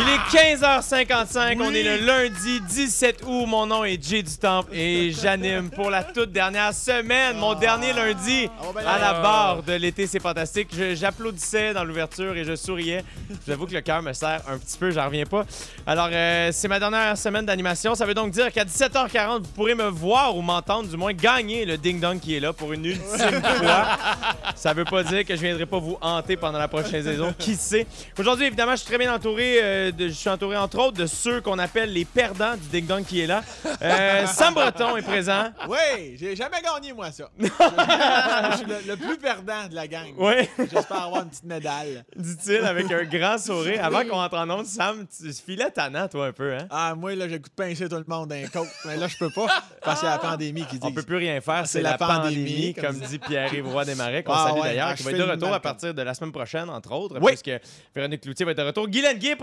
Il est 15h55, on est le lundi 17 août. Mon nom est Jay du Temple et j'anime pour la toute dernière semaine, mon dernier lundi à la barre de l'été. C'est fantastique. J'applaudissais dans l'ouverture et je souriais. J'avoue que le cœur me serre un petit peu, j'en reviens pas. Alors, euh, c'est ma dernière semaine d'animation. Ça veut donc dire qu'à 17h40, vous pourrez me voir ou m'entendre, du moins gagner le ding-dong qui est là pour une ultime fois. Ça veut pas dire que je viendrai pas vous hanter pendant la prochaine saison. Qui sait? Aujourd'hui, évidemment, je suis très bien entouré. euh, de- je suis entouré, entre autres, de ceux qu'on appelle les perdants du Ding Dong qui est là. Euh, Sam Breton est présent. Oui, j'ai jamais gagné, moi, ça. je suis le, le plus perdant de la gang. Oui, J'espère avoir une petite médaille. dit-il avec un grand sourire. Avant qu'on entre en onde, Sam, tu filais tannant, toi, un peu, hein? Ah, moi, là, j'ai goût de pincer tout le monde d'un côte. Mais là, je peux pas. Parce que c'est la pandémie qui dit. On peut plus rien faire, c'est C'est la, la pandémie, pandémie, comme comme dit Pierre-Yves Roy Desmarais, qu'on Ah salue ouais, d'ailleurs, ah, qui va être de retour à partir de la semaine prochaine, entre autres, Oui. parce que Véronique Cloutier va être de retour. Guylaine Guy est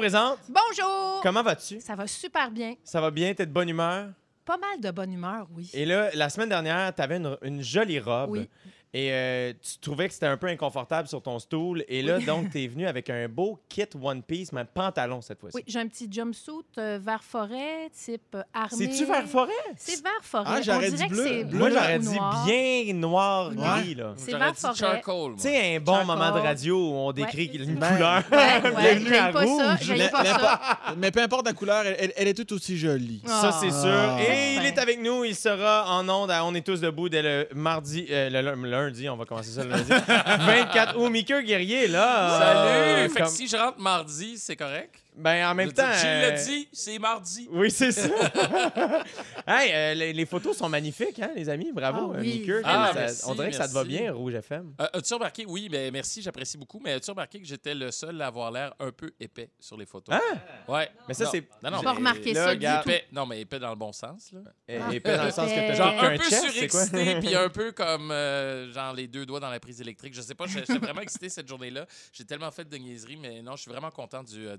Bonjour! Comment vas-tu? Ça va super bien. Ça va bien? T'es de bonne humeur? Pas mal de bonne humeur, oui. Et là, la semaine dernière, tu avais une, une jolie robe. Oui. Et euh, tu trouvais que c'était un peu inconfortable sur ton stool. Et là, donc, tu es venu avec un beau kit One Piece, mais pantalon cette fois-ci. Oui, j'ai un petit jumpsuit euh, vert forêt, type euh, armé. C'est-tu vert forêt? C'est vert forêt. Ah, j'aurais On dit dirait que bleu. c'est Bleu Moi, j'aurais dit bien noir Ouais. gris, là. C'est vert forêt. Tu sais, un bon Charcoal. moment de radio où on décrit Ouais. une Ben, couleur. Ouais, ouais, Bienvenue à j'aime pas ça. rouge. J'aime Mais, pas ça. pas- mais peu importe la couleur, elle, elle- elle est toute aussi jolie. Ça, c'est sûr. Ah. Et il est avec nous. Il sera en onde à On est tous debout dès le mardi, euh, le lundi. On va commencer ça le lundi. 24 août. Mickey Guerrier, là. Salut! euh, fait que comme- si je rentre mardi, c'est correct? Ben, en même temps. Tu euh, l'as dit, c'est mardi. Oui, c'est ça. hey, euh, les, les photos sont magnifiques, hein, les amis? Bravo, Ah euh, oui, Mickey. Ah, Ça- merci, on dirait que ça te va bien, Rouge FM. Euh, as-tu remarqué? Oui, mais merci, j'apprécie beaucoup. Mais as-tu remarqué que j'étais le seul à avoir l'air un peu épais sur les photos? Hein? Ouais. Mais ça, Non. c'est- Non, non, J'ai pas remarqué là, ça regarde. du tout. Épais. Non, mais épais dans le bon sens. Là. Ah. pas dans le sens que t'as Genre qu'un un peu surexcité, puis un peu comme euh, genre les deux doigts dans la prise électrique. Je sais pas, j'étais vraiment excité cette journée-là. J'ai tellement fait de niaiseries, mais non, je suis vraiment content du, euh,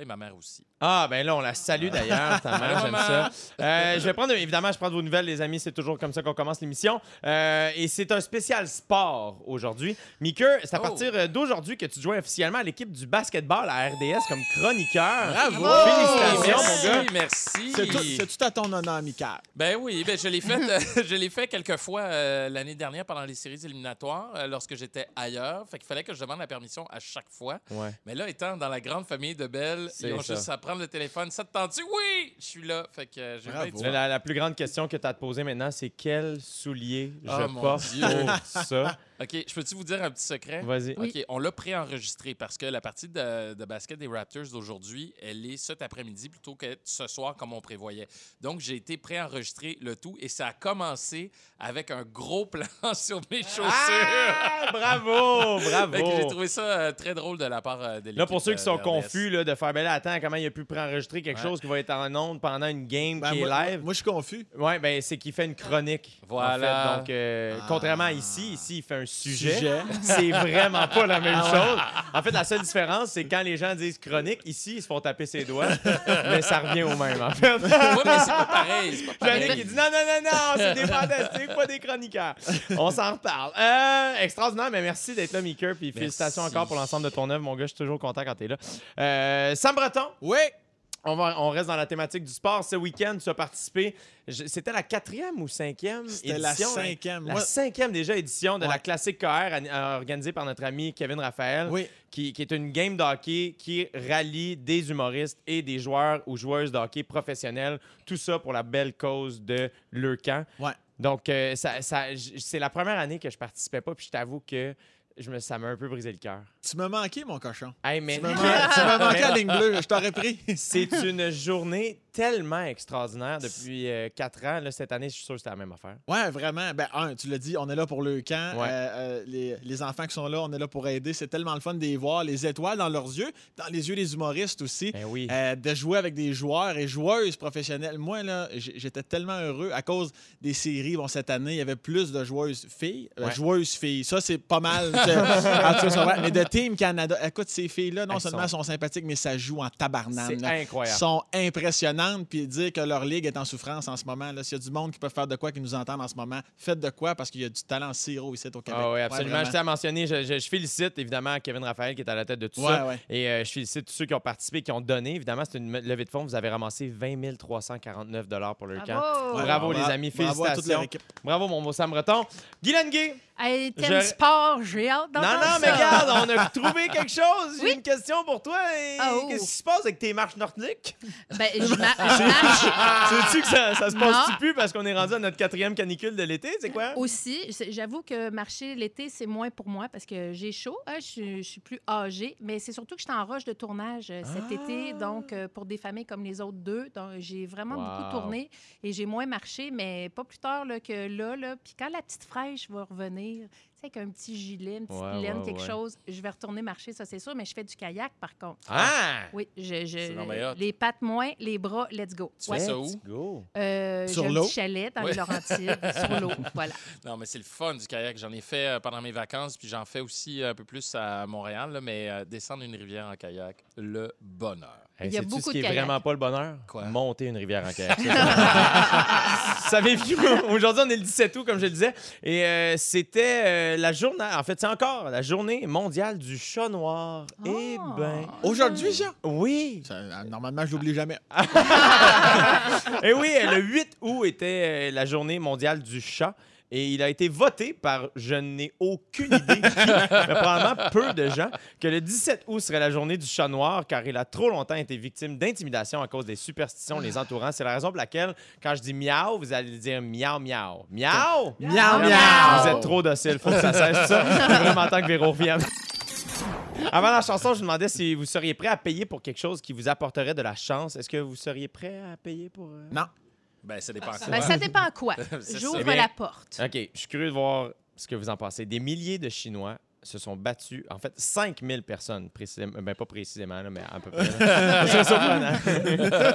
et ma mère aussi. Ah, ben là, on la salue d'ailleurs, ta mère, j'aime ça. Euh, je vais prendre, évidemment, je prends de vos nouvelles, les amis, c'est toujours comme ça qu'on commence l'émission. Euh, et c'est un spécial sport aujourd'hui. Mickey, c'est à Oh. partir euh, d'aujourd'hui que tu joins officiellement à l'équipe du basketball à RDS comme chroniqueur. Bravo! Félicitations, merci, mon gars. merci. C'est tout, c'est tout à ton honneur, amical. Ben oui, ben je l'ai fait, euh, je l'ai fait quelques fois euh, l'année dernière pendant les séries éliminatoires euh, lorsque j'étais ailleurs. Fait qu'il fallait que je demande la permission à chaque fois. Ouais. Mais là, étant dans la grande famille de Belle, C'est ils ont ça. juste à prendre le téléphone. Ça te tente-tu? Oui! Je suis là. Fait que euh, j'ai La, la plus grande question que tu as à te poser maintenant, c'est quel soulier je Oh, mon porte Dieu. pour ça? OK, je peux-tu vous dire un petit secret? Vas-y. Oui. OK, on l'a préenregistré parce que la partie de, de basket des Raptors d'aujourd'hui, elle est cet après-midi plutôt que ce soir comme on prévoyait. Donc, j'ai été préenregistré le tout et ça a commencé avec un gros plan sur mes chaussures. Ah, bravo, bravo. J'ai trouvé ça euh, très drôle de la part euh, de l'équipe. Là, pour ceux qui sont euh, RDS. confus, là, de faire, ben là, attends, comment il a pu préenregistrer quelque Ouais. chose qui va être en ondes pendant une game Ben, qui moi, est live? moi, je suis confus. Ouais, ben c'est qu'il fait une chronique. Voilà. En fait. Donc, euh, Ah. contrairement à ici, ici, il fait un sujet. Sujet. C'est vraiment pas la même Ah chose. En fait, la seule différence, c'est quand les gens disent chronique, ici, ils se font taper ses doigts. mais ça revient au même, en fait. Ouais, mais c'est pas pareil. C'est pas pareil. Il dit non, non, non, non, c'est des fantastiques, pas des chroniqueurs. On s'en reparle. Euh, extraordinaire, mais merci d'être là, Meeker. Puis félicitations encore pour l'ensemble de ton œuvre, mon gars. Je suis toujours content quand t'es là. Euh, Sam Breton, Oui! On, va, on reste dans la thématique du sport. Ce week-end, tu as participé. C'était la quatrième ou cinquième édition? C'était la hein? cinquième. La cinquième déjà édition de la classique KR euh, organisée par notre ami Kevin Raphaël, Oui. qui, qui est une game de hockey qui rallie des humoristes et des joueurs ou joueuses de hockey professionnels. Tout ça pour la belle cause de leur camp. Ouais. Donc, euh, ça, c'est la première année que je participais pas, puis je t'avoue que je me, ça m'a un peu brisé le cœur. Tu m'as manqué, mon cochon. Hey, mais Tu m'as man- tu m'as manqué à la ligne bleue. Je t'aurais pris. c'est une journée tellement extraordinaire depuis euh, quatre ans. Là, cette année, je suis sûr que c'était la même affaire. Ouais, vraiment. Ben, un, tu l'as dit, on est là pour le camp. Ouais. Euh, euh, les, les enfants qui sont là, on est là pour aider. C'est tellement le fun de les voir, les étoiles dans leurs yeux, dans les yeux des humoristes aussi. Ben oui. De jouer avec des joueurs et joueuses professionnelles. Moi, là, j'étais tellement heureux à cause des séries. Bon, cette année, il y avait plus de joueuses filles. Ouais. joueuses filles. Ça, c'est pas mal. va. mais de Team Canada, écoute, ces filles-là, non Elles seulement sont- sont sympathiques, mais ça joue en tabarnane. C'est incroyable. sont impressionnantes. Gênante puis dire que leur ligue est en souffrance en ce moment. là. S'il y a du monde qui peut faire de quoi, qui nous entendent en ce moment, faites de quoi parce qu'il y a du talent siro ici au Québec. Ah oui, absolument. je tiens à mentionner, je, je- je félicite évidemment Kevin Raphaël qui est à la tête de tout Ouais, ça. ouais. Et euh, je félicite tous ceux qui ont participé, qui ont donné. Évidemment, c'est une levée de fonds. Vous avez ramassé 20 349 pour le camp. Bravo! Les amis. bravo à toute Félicitations. Bravo, mon beau Sam Breton. Guy Lenguet. Hey, thème Je- sport, j'ai hâte Non, d'entendre non, ça. mais regarde, on a trouvé quelque chose. J'ai Oui. une question pour toi. Et Ah, oh. Qu'est-ce qui se passe avec tes marches nordiques? Ben, je, ma- je marche Sais-tu que ça, ça se passe-tu Non. plus parce qu'on est rendu à notre quatrième canicule de l'été? C'est quoi? aussi. C'est- J'avoue que marcher l'été, c'est moins pour moi parce que j'ai chaud. hein, je, suis- je suis plus âgée. Mais c'est surtout que je suis en roche de tournage euh, cet Ah. été. Donc, euh, pour des familles comme les autres deux. Donc, j'ai vraiment Wow. beaucoup tourné et j'ai moins marché, mais pas plus tard là, que là, là. Puis quand la petite fraîche va revenir, tu sais, avec un petit gilet, une petite Ouais, laine, ouais, quelque ouais. chose, je vais retourner marcher, ça c'est sûr. Mais je fais du kayak, par contre. Ah! Oui, je, les pattes moins, les bras, let's go. Tu Ouais. fais ça où? Go! Euh, Sur l'eau? chalet dans Ouais. les Laurentides, sur l'eau. Voilà. Non, mais c'est le fun du kayak. J'en ai fait euh, pendant mes vacances, puis j'en fais aussi un peu plus à Montréal, là, mais euh, descendre une rivière en kayak, le bonheur. Il y a beaucoup ce qui de est kayak. vraiment pas le bonheur? Quoi? Monter une rivière en kayak. Savez-vous, aujourd'hui, on est le 17 août, comme je le disais, et euh, c'était euh, la journée, en fait, c'est encore la journée mondiale du chat noir. Eh Ah. ben, Aujourd'hui, ça? oui! Ça, euh, Normalement, je l'oublie jamais. Et oui, euh, le 8 août était euh, la journée mondiale du chat. Et il a été voté par, je n'ai aucune idée, qui, mais probablement peu de gens, que le 17 août serait la journée du chat noir, car il a trop longtemps été victime d'intimidation à cause des superstitions les entourant. C'est la raison pour laquelle, quand je dis miaou, vous allez dire miaou, miaou. Miaou! Miaou, miaou. Vous êtes trop docile, faut que ça cesse ça. Il est vraiment temps que Véro revienne. Avant la chanson, je vous demandais si vous seriez prêt à payer pour quelque chose qui vous apporterait de la chance. Est-ce que vous seriez prêt à payer pour... euh, Non. Ben, ça dépend. Ben, ça dépend quoi. J'ouvre la porte. OK, je suis curieux de voir ce que vous en pensez. Des milliers de Chinois se sont battus, en fait, 5000 personnes, précisément, ben pas précisément, là, mais à peu près. là. C'est surprenant.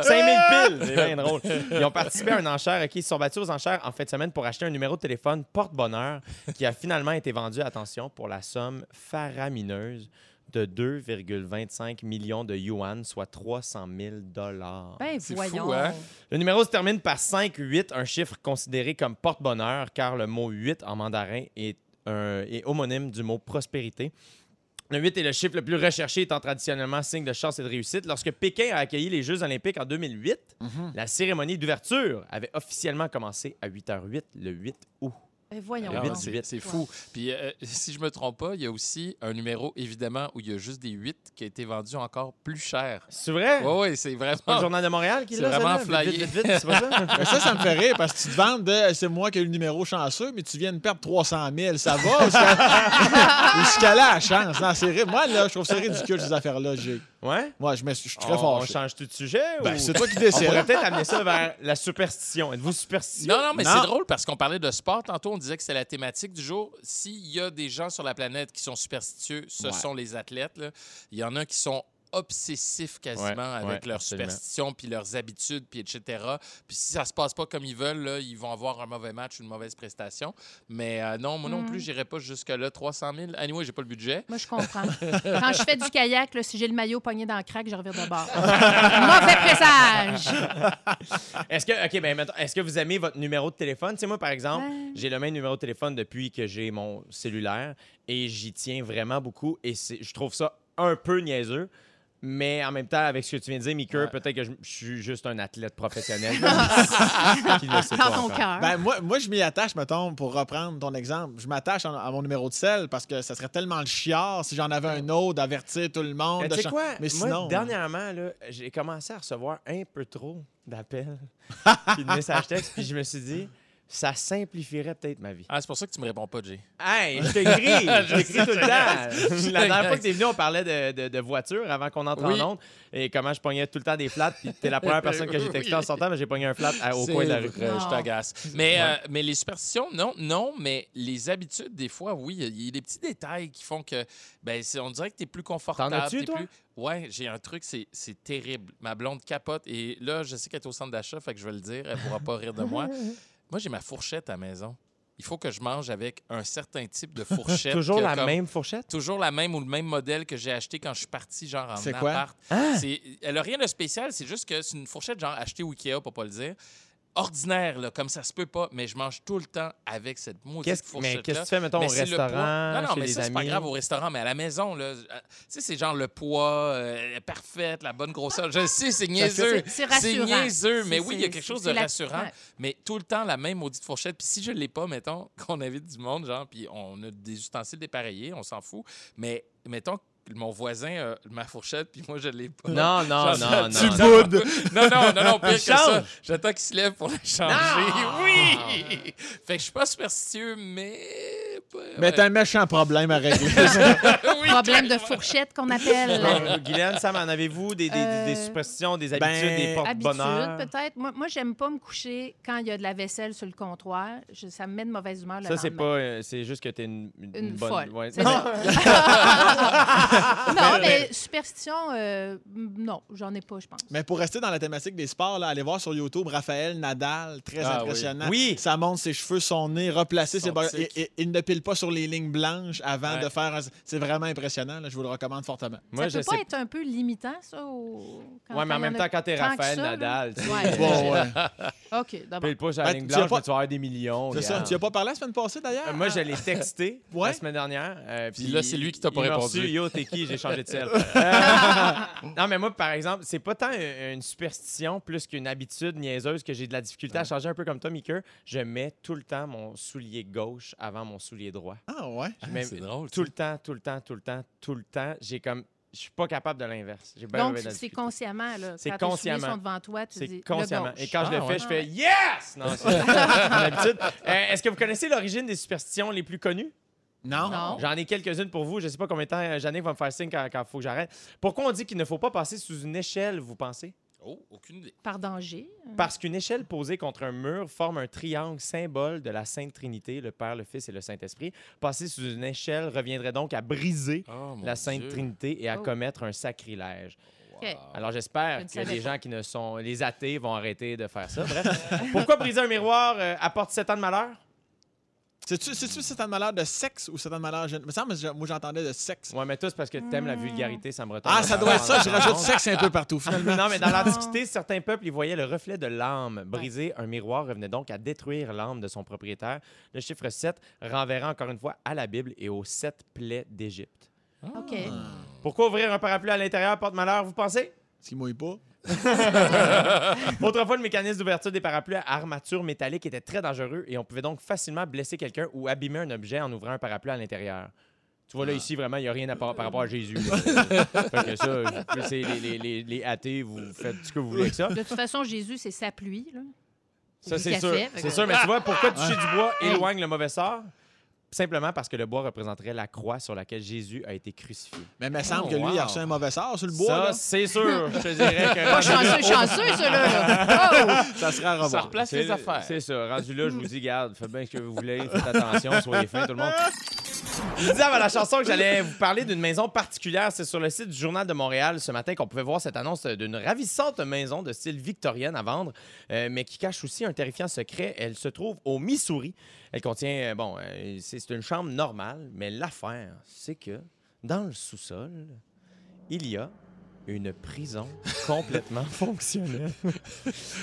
5000 piles! C'est bien drôle. Ils ont participé à une enchère, OK, ils se sont battus aux enchères en fin de semaine pour acheter un numéro de téléphone porte-bonheur qui a finalement été vendu, attention, pour la somme faramineuse de 2,25 millions de yuan, soit 300 000 dollars. Ben, C'est voyons. fou, hein? Le numéro se termine par 5-8, un chiffre considéré comme porte-bonheur, car le mot 8 en mandarin est, un- est homonyme du mot prospérité. Le 8 est le chiffre le plus recherché, étant traditionnellement signe de chance et de réussite. Lorsque Pékin a accueilli les Jeux olympiques en 2008, la cérémonie d'ouverture avait officiellement commencé à 8h08 le 8 août. Voyons. Du c'est c'est fou. Puis, euh, si je me trompe pas, il y a aussi un numéro, évidemment, où il y a juste des 8 qui a été vendu encore plus cher. C'est vrai? Oui, oui, c'est Pas le vraiment. Journal de Montréal qui C'est l'a, vraiment celle-là? Vite, flyé. vite, vite, vite, c'est pas ça? Ça, ça me fait rire parce que tu te de c'est moi qui ai eu le numéro chanceux, mais tu viens de perdre 300 000. Ça va? Jusqu'à jusqu'à là, la chance? Non, c'est Moi, là, je trouve ça ridicule, ces affaires-là. J'ai- Ouais? Moi, je, me suis- je suis très on, on change tout de sujet? Ben, ou- c'est toi qui On décides. pourrait peut-être amener ça vers la superstition. Êtes-vous superstitieux? Non, non, mais c'est drôle parce qu'on parlait de sport tantôt. On disait que c'est la thématique du jour. S'il y a des gens sur la planète qui sont superstitieux, ce Ouais. sont les athlètes. là. Il y en a qui sont obsessifs quasiment Ouais, avec ouais, leurs absolument. superstitions puis leurs habitudes puis etc. Puis si ça se passe pas comme ils veulent, là, ils vont avoir un mauvais match ou une mauvaise prestation. Mais euh, non, moi non Mm. plus, j'irai pas jusque là 300 000. Anyway, j'ai pas le budget. Moi, je comprends. Quand je fais du kayak, là, si j'ai le maillot pogné dans le crack, je revire de bord. Mauvais présage! Est-ce que, OK, ben, est-ce que vous aimez votre numéro de téléphone? Tu sais, moi, par exemple, Ouais. j'ai le même numéro de téléphone depuis que j'ai mon cellulaire et j'y tiens vraiment beaucoup et je trouve ça un peu niaiseux. Mais en même temps, avec ce que tu viens de dire, Ouais. peut-être que je, je suis juste un athlète professionnel. qui ne le sait Dans pas ton encore. cœur. Ben, moi, moi, je m'y attache, mettons, pour reprendre ton exemple. Je m'attache à, à mon numéro de sel parce que ça serait tellement le chiard si j'en avais un autre, d'avertir tout le monde. Mais de tu sais chan- quoi? Mais Moi, dernièrement, là, j'ai commencé à recevoir un peu trop d'appels puis de messages textes, puis je me suis dit, ça simplifierait peut-être ma vie. Ah, c'est pour ça que tu me réponds pas, Jay. Hey, je t'écris, je Je t'écris tout le temps. La dernière fois que t'es venu, on parlait de, de, de voiture avant qu'on entre Oui. en onde et comment je pognais tout le temps des flats. Puis t'es la première personne que j'ai texté en sortant, mais j'ai pogné un flat à- au coin de la rue. vrai, je Non. t'agace. Mais, euh, mais les superstitions, non, non, mais les habitudes, des fois, oui, il y a des petits détails qui font que, ben, on dirait que tu es plus confortable. T'en as-tu, t'es toi? plus- Ouais, j'ai un truc, c'est c'est terrible. Ma blonde capote et là, je sais qu'elle est au centre d'achat, fait que je vais le dire, elle pourra pas rire de moi. Moi, j'ai ma fourchette à la maison. il faut que je mange avec un certain type de fourchette. Toujours la comme- même fourchette? Toujours la même ou le même modèle que j'ai acheté quand je suis parti, genre en C'est quoi? appart. Ah! Elle a rien de spécial, c'est juste que c'est une fourchette genre achetée au Ikea, pour pas le dire. Ordinaire, là, comme ça se peut pas, mais je mange tout le temps avec cette maudite Qu'est-ce fourchette mais qu'est-ce que tu fais, mettons, mais au c'est restaurant. Non, non, chez mais les ça, c'est pas grave au restaurant, mais à la maison, là, euh, tu sais, c'est genre le poids euh, parfaite, la bonne grosseur. Je sais, c'est niaiseux. C'est- c'est rassurant. niaiseux, mais C'est- oui, il y a c'est- quelque chose c'est de la- rassurant. ouais. Mais tout le temps, la même maudite fourchette. Puis si je l'ai pas, mettons, qu'on invite du monde, genre, puis on a des ustensiles dépareillés, on s'en fout. Mais mettons mon voisin a ma fourchette, puis moi, je l'ai pas. Non, non, non, tu non. Tu boudes. Non, non, non, non, pire que ça. J'attends qu'il se lève pour le changer. Non! Oui! Fait que je suis pas superstitieux, mais. Mais t'as un méchant problème à régler. Oui, Problème de fourchette qu'on appelle. Non, Guylaine, Sam, en avez-vous des, des, des- des Euh, superstitions, des habitudes, ben, des porte-bonheur? Habitude, peut-être. Moi, moi j'aime pas me coucher quand il y a de la vaisselle sur le comptoir. Je- ça me met de mauvaise humeur le Ça, c'est pas. euh, C'est juste que t'es une, une, Une bonne. folle. Non. mais superstition, euh, non, j'en ai pas, je pense. Mais pour rester dans la thématique des sports, là, allez voir sur YouTube Raphaël Nadal, très Ah, impressionnant. oui. Ça montre ses cheveux, son nez, replacé. Son ses bas- Il ne pile pas sur les lignes blanches avant Ouais. de faire. un- C'est vraiment impressionnant. là. Je vous le recommande fortement. Moi, ça je peut pas sais. être un peu limitant, ça? Quand- Ouais, mais en même temps, quand t'es Raphaël ça. Nadal, tu Ouais. Bon, ouais. OK, d'abord. pile pas sur la Ben, ligne blanche, mais tu vas avoir des millions. C'est ça. Tu as pas parlé la semaine passée d'ailleurs? Euh, Moi, je l'ai texté la semaine dernière. euh, Puis là, c'est lui qui t'a pas répondu. Yo, t'es qui? J'ai changé de sel. Euh, non, mais moi, par exemple, c'est pas tant une superstition plus qu'une habitude niaiseuse que j'ai de la difficulté à changer un peu comme toi, Mickey. Je mets tout le temps mon soulier gauche avant mon soulier droit. Ah, ouais. Mets c'est drôle, Tout le temps, tout le temps, tout le temps, tout le temps. J'ai comme. Je suis pas capable de l'inverse. Donc, c'est consciemment, là. C'est consciemment. sont devant toi, tu dis C'est le consciemment. gauche. Et quand je le Ah, fais, ouais. je fais Yes! Non, c'est mon habitude. Euh, Est-ce que vous connaissez l'origine des superstitions les plus connues? Non? Non. J'en ai quelques-unes pour vous. Je sais pas combien de temps euh, Jannick va me faire signe quand il faut que j'arrête. Pourquoi on dit qu'il ne faut pas passer sous une échelle, vous pensez? Oh, aucune idée. Par danger. Parce qu'une échelle posée contre un mur forme un triangle symbole de la Sainte Trinité, le Père, le Fils et le Saint-Esprit. Passer sous une échelle reviendrait donc à briser Oh, la Sainte Dieu. Trinité et à Oh. commettre un sacrilège. Alors Je j'espère ne que les gens qui ne sont... Les athées vont arrêter de faire ça. Bref. Pourquoi briser un miroir euh, apporte sept ans de malheur? C'est-tu c'est-tu malheur de sexe ou de malheur. gén- Me semble que moi, j'entendais de sexe. Ouais, mais toi, c'est parce que t'aimes la vulgarité, ça me retombe. Ah, ça doit être ça. Je rajoute sexe un peu partout, finalement. Non, mais dans l'Antiquité, certains peuples y voyaient le reflet de l'âme. Briser un miroir revenait donc à détruire l'âme de son propriétaire. Le chiffre 7 renverra encore une fois à la Bible et aux sept plaies d'Égypte. OK. Pourquoi ouvrir un parapluie à l'intérieur porte malheur, vous pensez? Ce qui mouille pas. Autrefois, le mécanisme d'ouverture des parapluies à armature métallique était très dangereux et on pouvait donc facilement blesser quelqu'un ou abîmer un objet en ouvrant un parapluie à l'intérieur. Tu vois, là, ici, vraiment, il n'y a rien à par, par rapport à Jésus. fait que ça, c'est les, les, les, les athées, vous faites ce que vous voulez avec ça. De toute façon, Jésus, c'est sa pluie. Là. Ça, c'est sûr. C'est sûr, mais tu vois, pourquoi toucher du bois éloigne le mauvais sort? Simplement parce que le bois représenterait la croix sur laquelle Jésus a été crucifié. Mais il me semble Oh, que lui, il a reçu un mauvais sort sur le bois. ça, c'est sûr. Je te dirais que... Pas chanceux, chanceux, ceux-là. là. Ça serait à Ça revoir. replace C'est les affaires. C'est ça. Rendu là, je vous dis, garde, faites bien ce que vous voulez, faites attention, soyez fins, tout le monde. Je disais avant la chanson que j'allais vous parler d'une maison particulière. C'est sur le site du Journal de Montréal ce matin qu'on pouvait voir cette annonce d'une ravissante maison de style victorienne à vendre, euh, mais qui cache aussi un terrifiant secret. Elle se trouve au Missouri. Elle contient, euh, bon, euh, c'est c'est une chambre normale, mais l'affaire, c'est que dans le sous-sol, il y a une prison complètement fonctionnelle.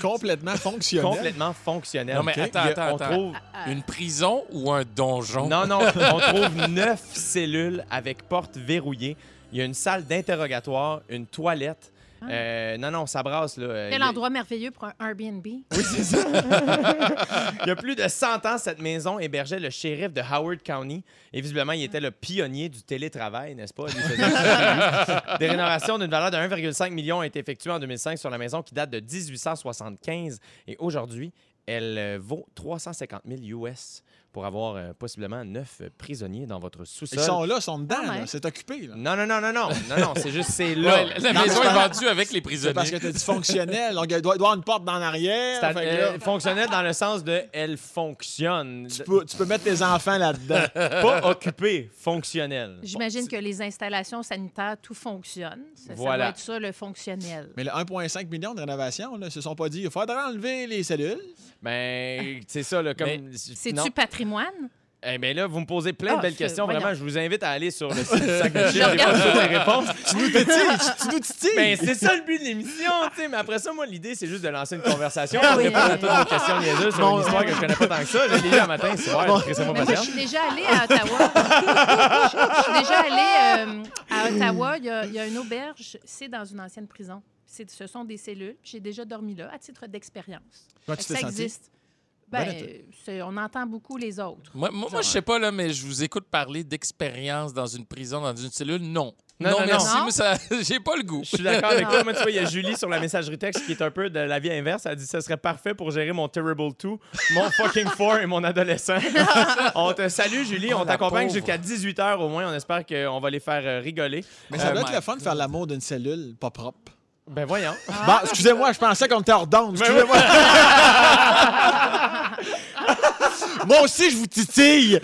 Complètement fonctionnel. complètement fonctionnelle. Non, mais OK? attends, a- on attends. trouve Une prison ou un donjon? non, non, on trouve neuf cellules avec portes verrouillées. Il y a une salle d'interrogatoire, une toilette. Euh, non, non, ça brasse. Là. Quel endroit merveilleux pour un Airbnb? Oui, c'est ça. il y a plus de 100 ans, cette maison hébergeait le shérif de Howard County. Et visiblement, il était le pionnier du télétravail, n'est-ce pas? Des rénovations d'une valeur de 1,5 million ont été effectuées en 2005 sur la maison qui date de 1875. Et aujourd'hui, elle euh, vaut 350 000 US pour avoir euh, possiblement neuf prisonniers dans votre Ils sous-sol. sont là, ils sont dedans. Ah, là. C'est occupé. là. Non, non, non, non, non. Non, non, c'est juste, c'est là. Ouais, la Non, maison mais est vendue avec les C'est prisonniers. parce que tu as dit fonctionnel. Donc, il doit, avoir une porte dans l'arrière. Fait euh, fonctionnel dans le sens de elle fonctionne. tu, peux, tu peux mettre tes enfants là-dedans. Pas occupé, fonctionnel. J'imagine que les installations sanitaires, tout fonctionne. Ça, ça Voilà. doit être ça, le fonctionnel. Mais le 1,5 million de rénovations, là, ils se sont pas dit il faudra enlever les cellules. Ben, c'est ça, là, comme. C'est-tu. Patrick patrimoine? Eh bien là, vous me posez plein de Ah, belles questions. voyons. Vraiment, je vous invite à aller sur le site du sac de J'ai les réponses. Tu nous titilles, tu- nous titilles. Ben, c'est ça le but de l'émission, tu sais. Mais après ça, moi, l'idée, c'est juste de lancer une conversation pour Oui. répondre à toutes vos questions niaiseuses sur Bon. une histoire que je connais pas tant que ça. Lu un matin, c'est vrai, je suis déjà allée à Ottawa. je, suis déjà allée euh, à Ottawa. Il y, a, il y a une auberge. C'est dans une ancienne prison. C'est- Ce sont des cellules. J'ai déjà dormi là à titre d'expérience. Ça senti? existe. Ben, c'est- on entend beaucoup les autres. Moi, moi, moi, je sais pas, là, mais je vous écoute parler d'expérience dans une prison, dans une cellule. Non. Non, Non, non, merci, non. moi, ça, j'ai pas le goût. Je suis d'accord avec toi. Moi, tu vois, il y a Julie sur la messagerie texte qui est un peu de la vie inverse. Elle dit ce serait parfait pour gérer mon Terrible 2, mon fucking 4 et mon adolescent. on te salue, Julie. Oh, on t'accompagne jusqu'à 18h au moins. On espère qu'on va les faire rigoler. Mais ça Euh, doit être le fun de faire l'amour d'une cellule pas propre. Ben voyons. Bon, excusez-moi, je pensais qu'on était hors d'onde. Ben Excusez-moi. Moi aussi, je vous titille.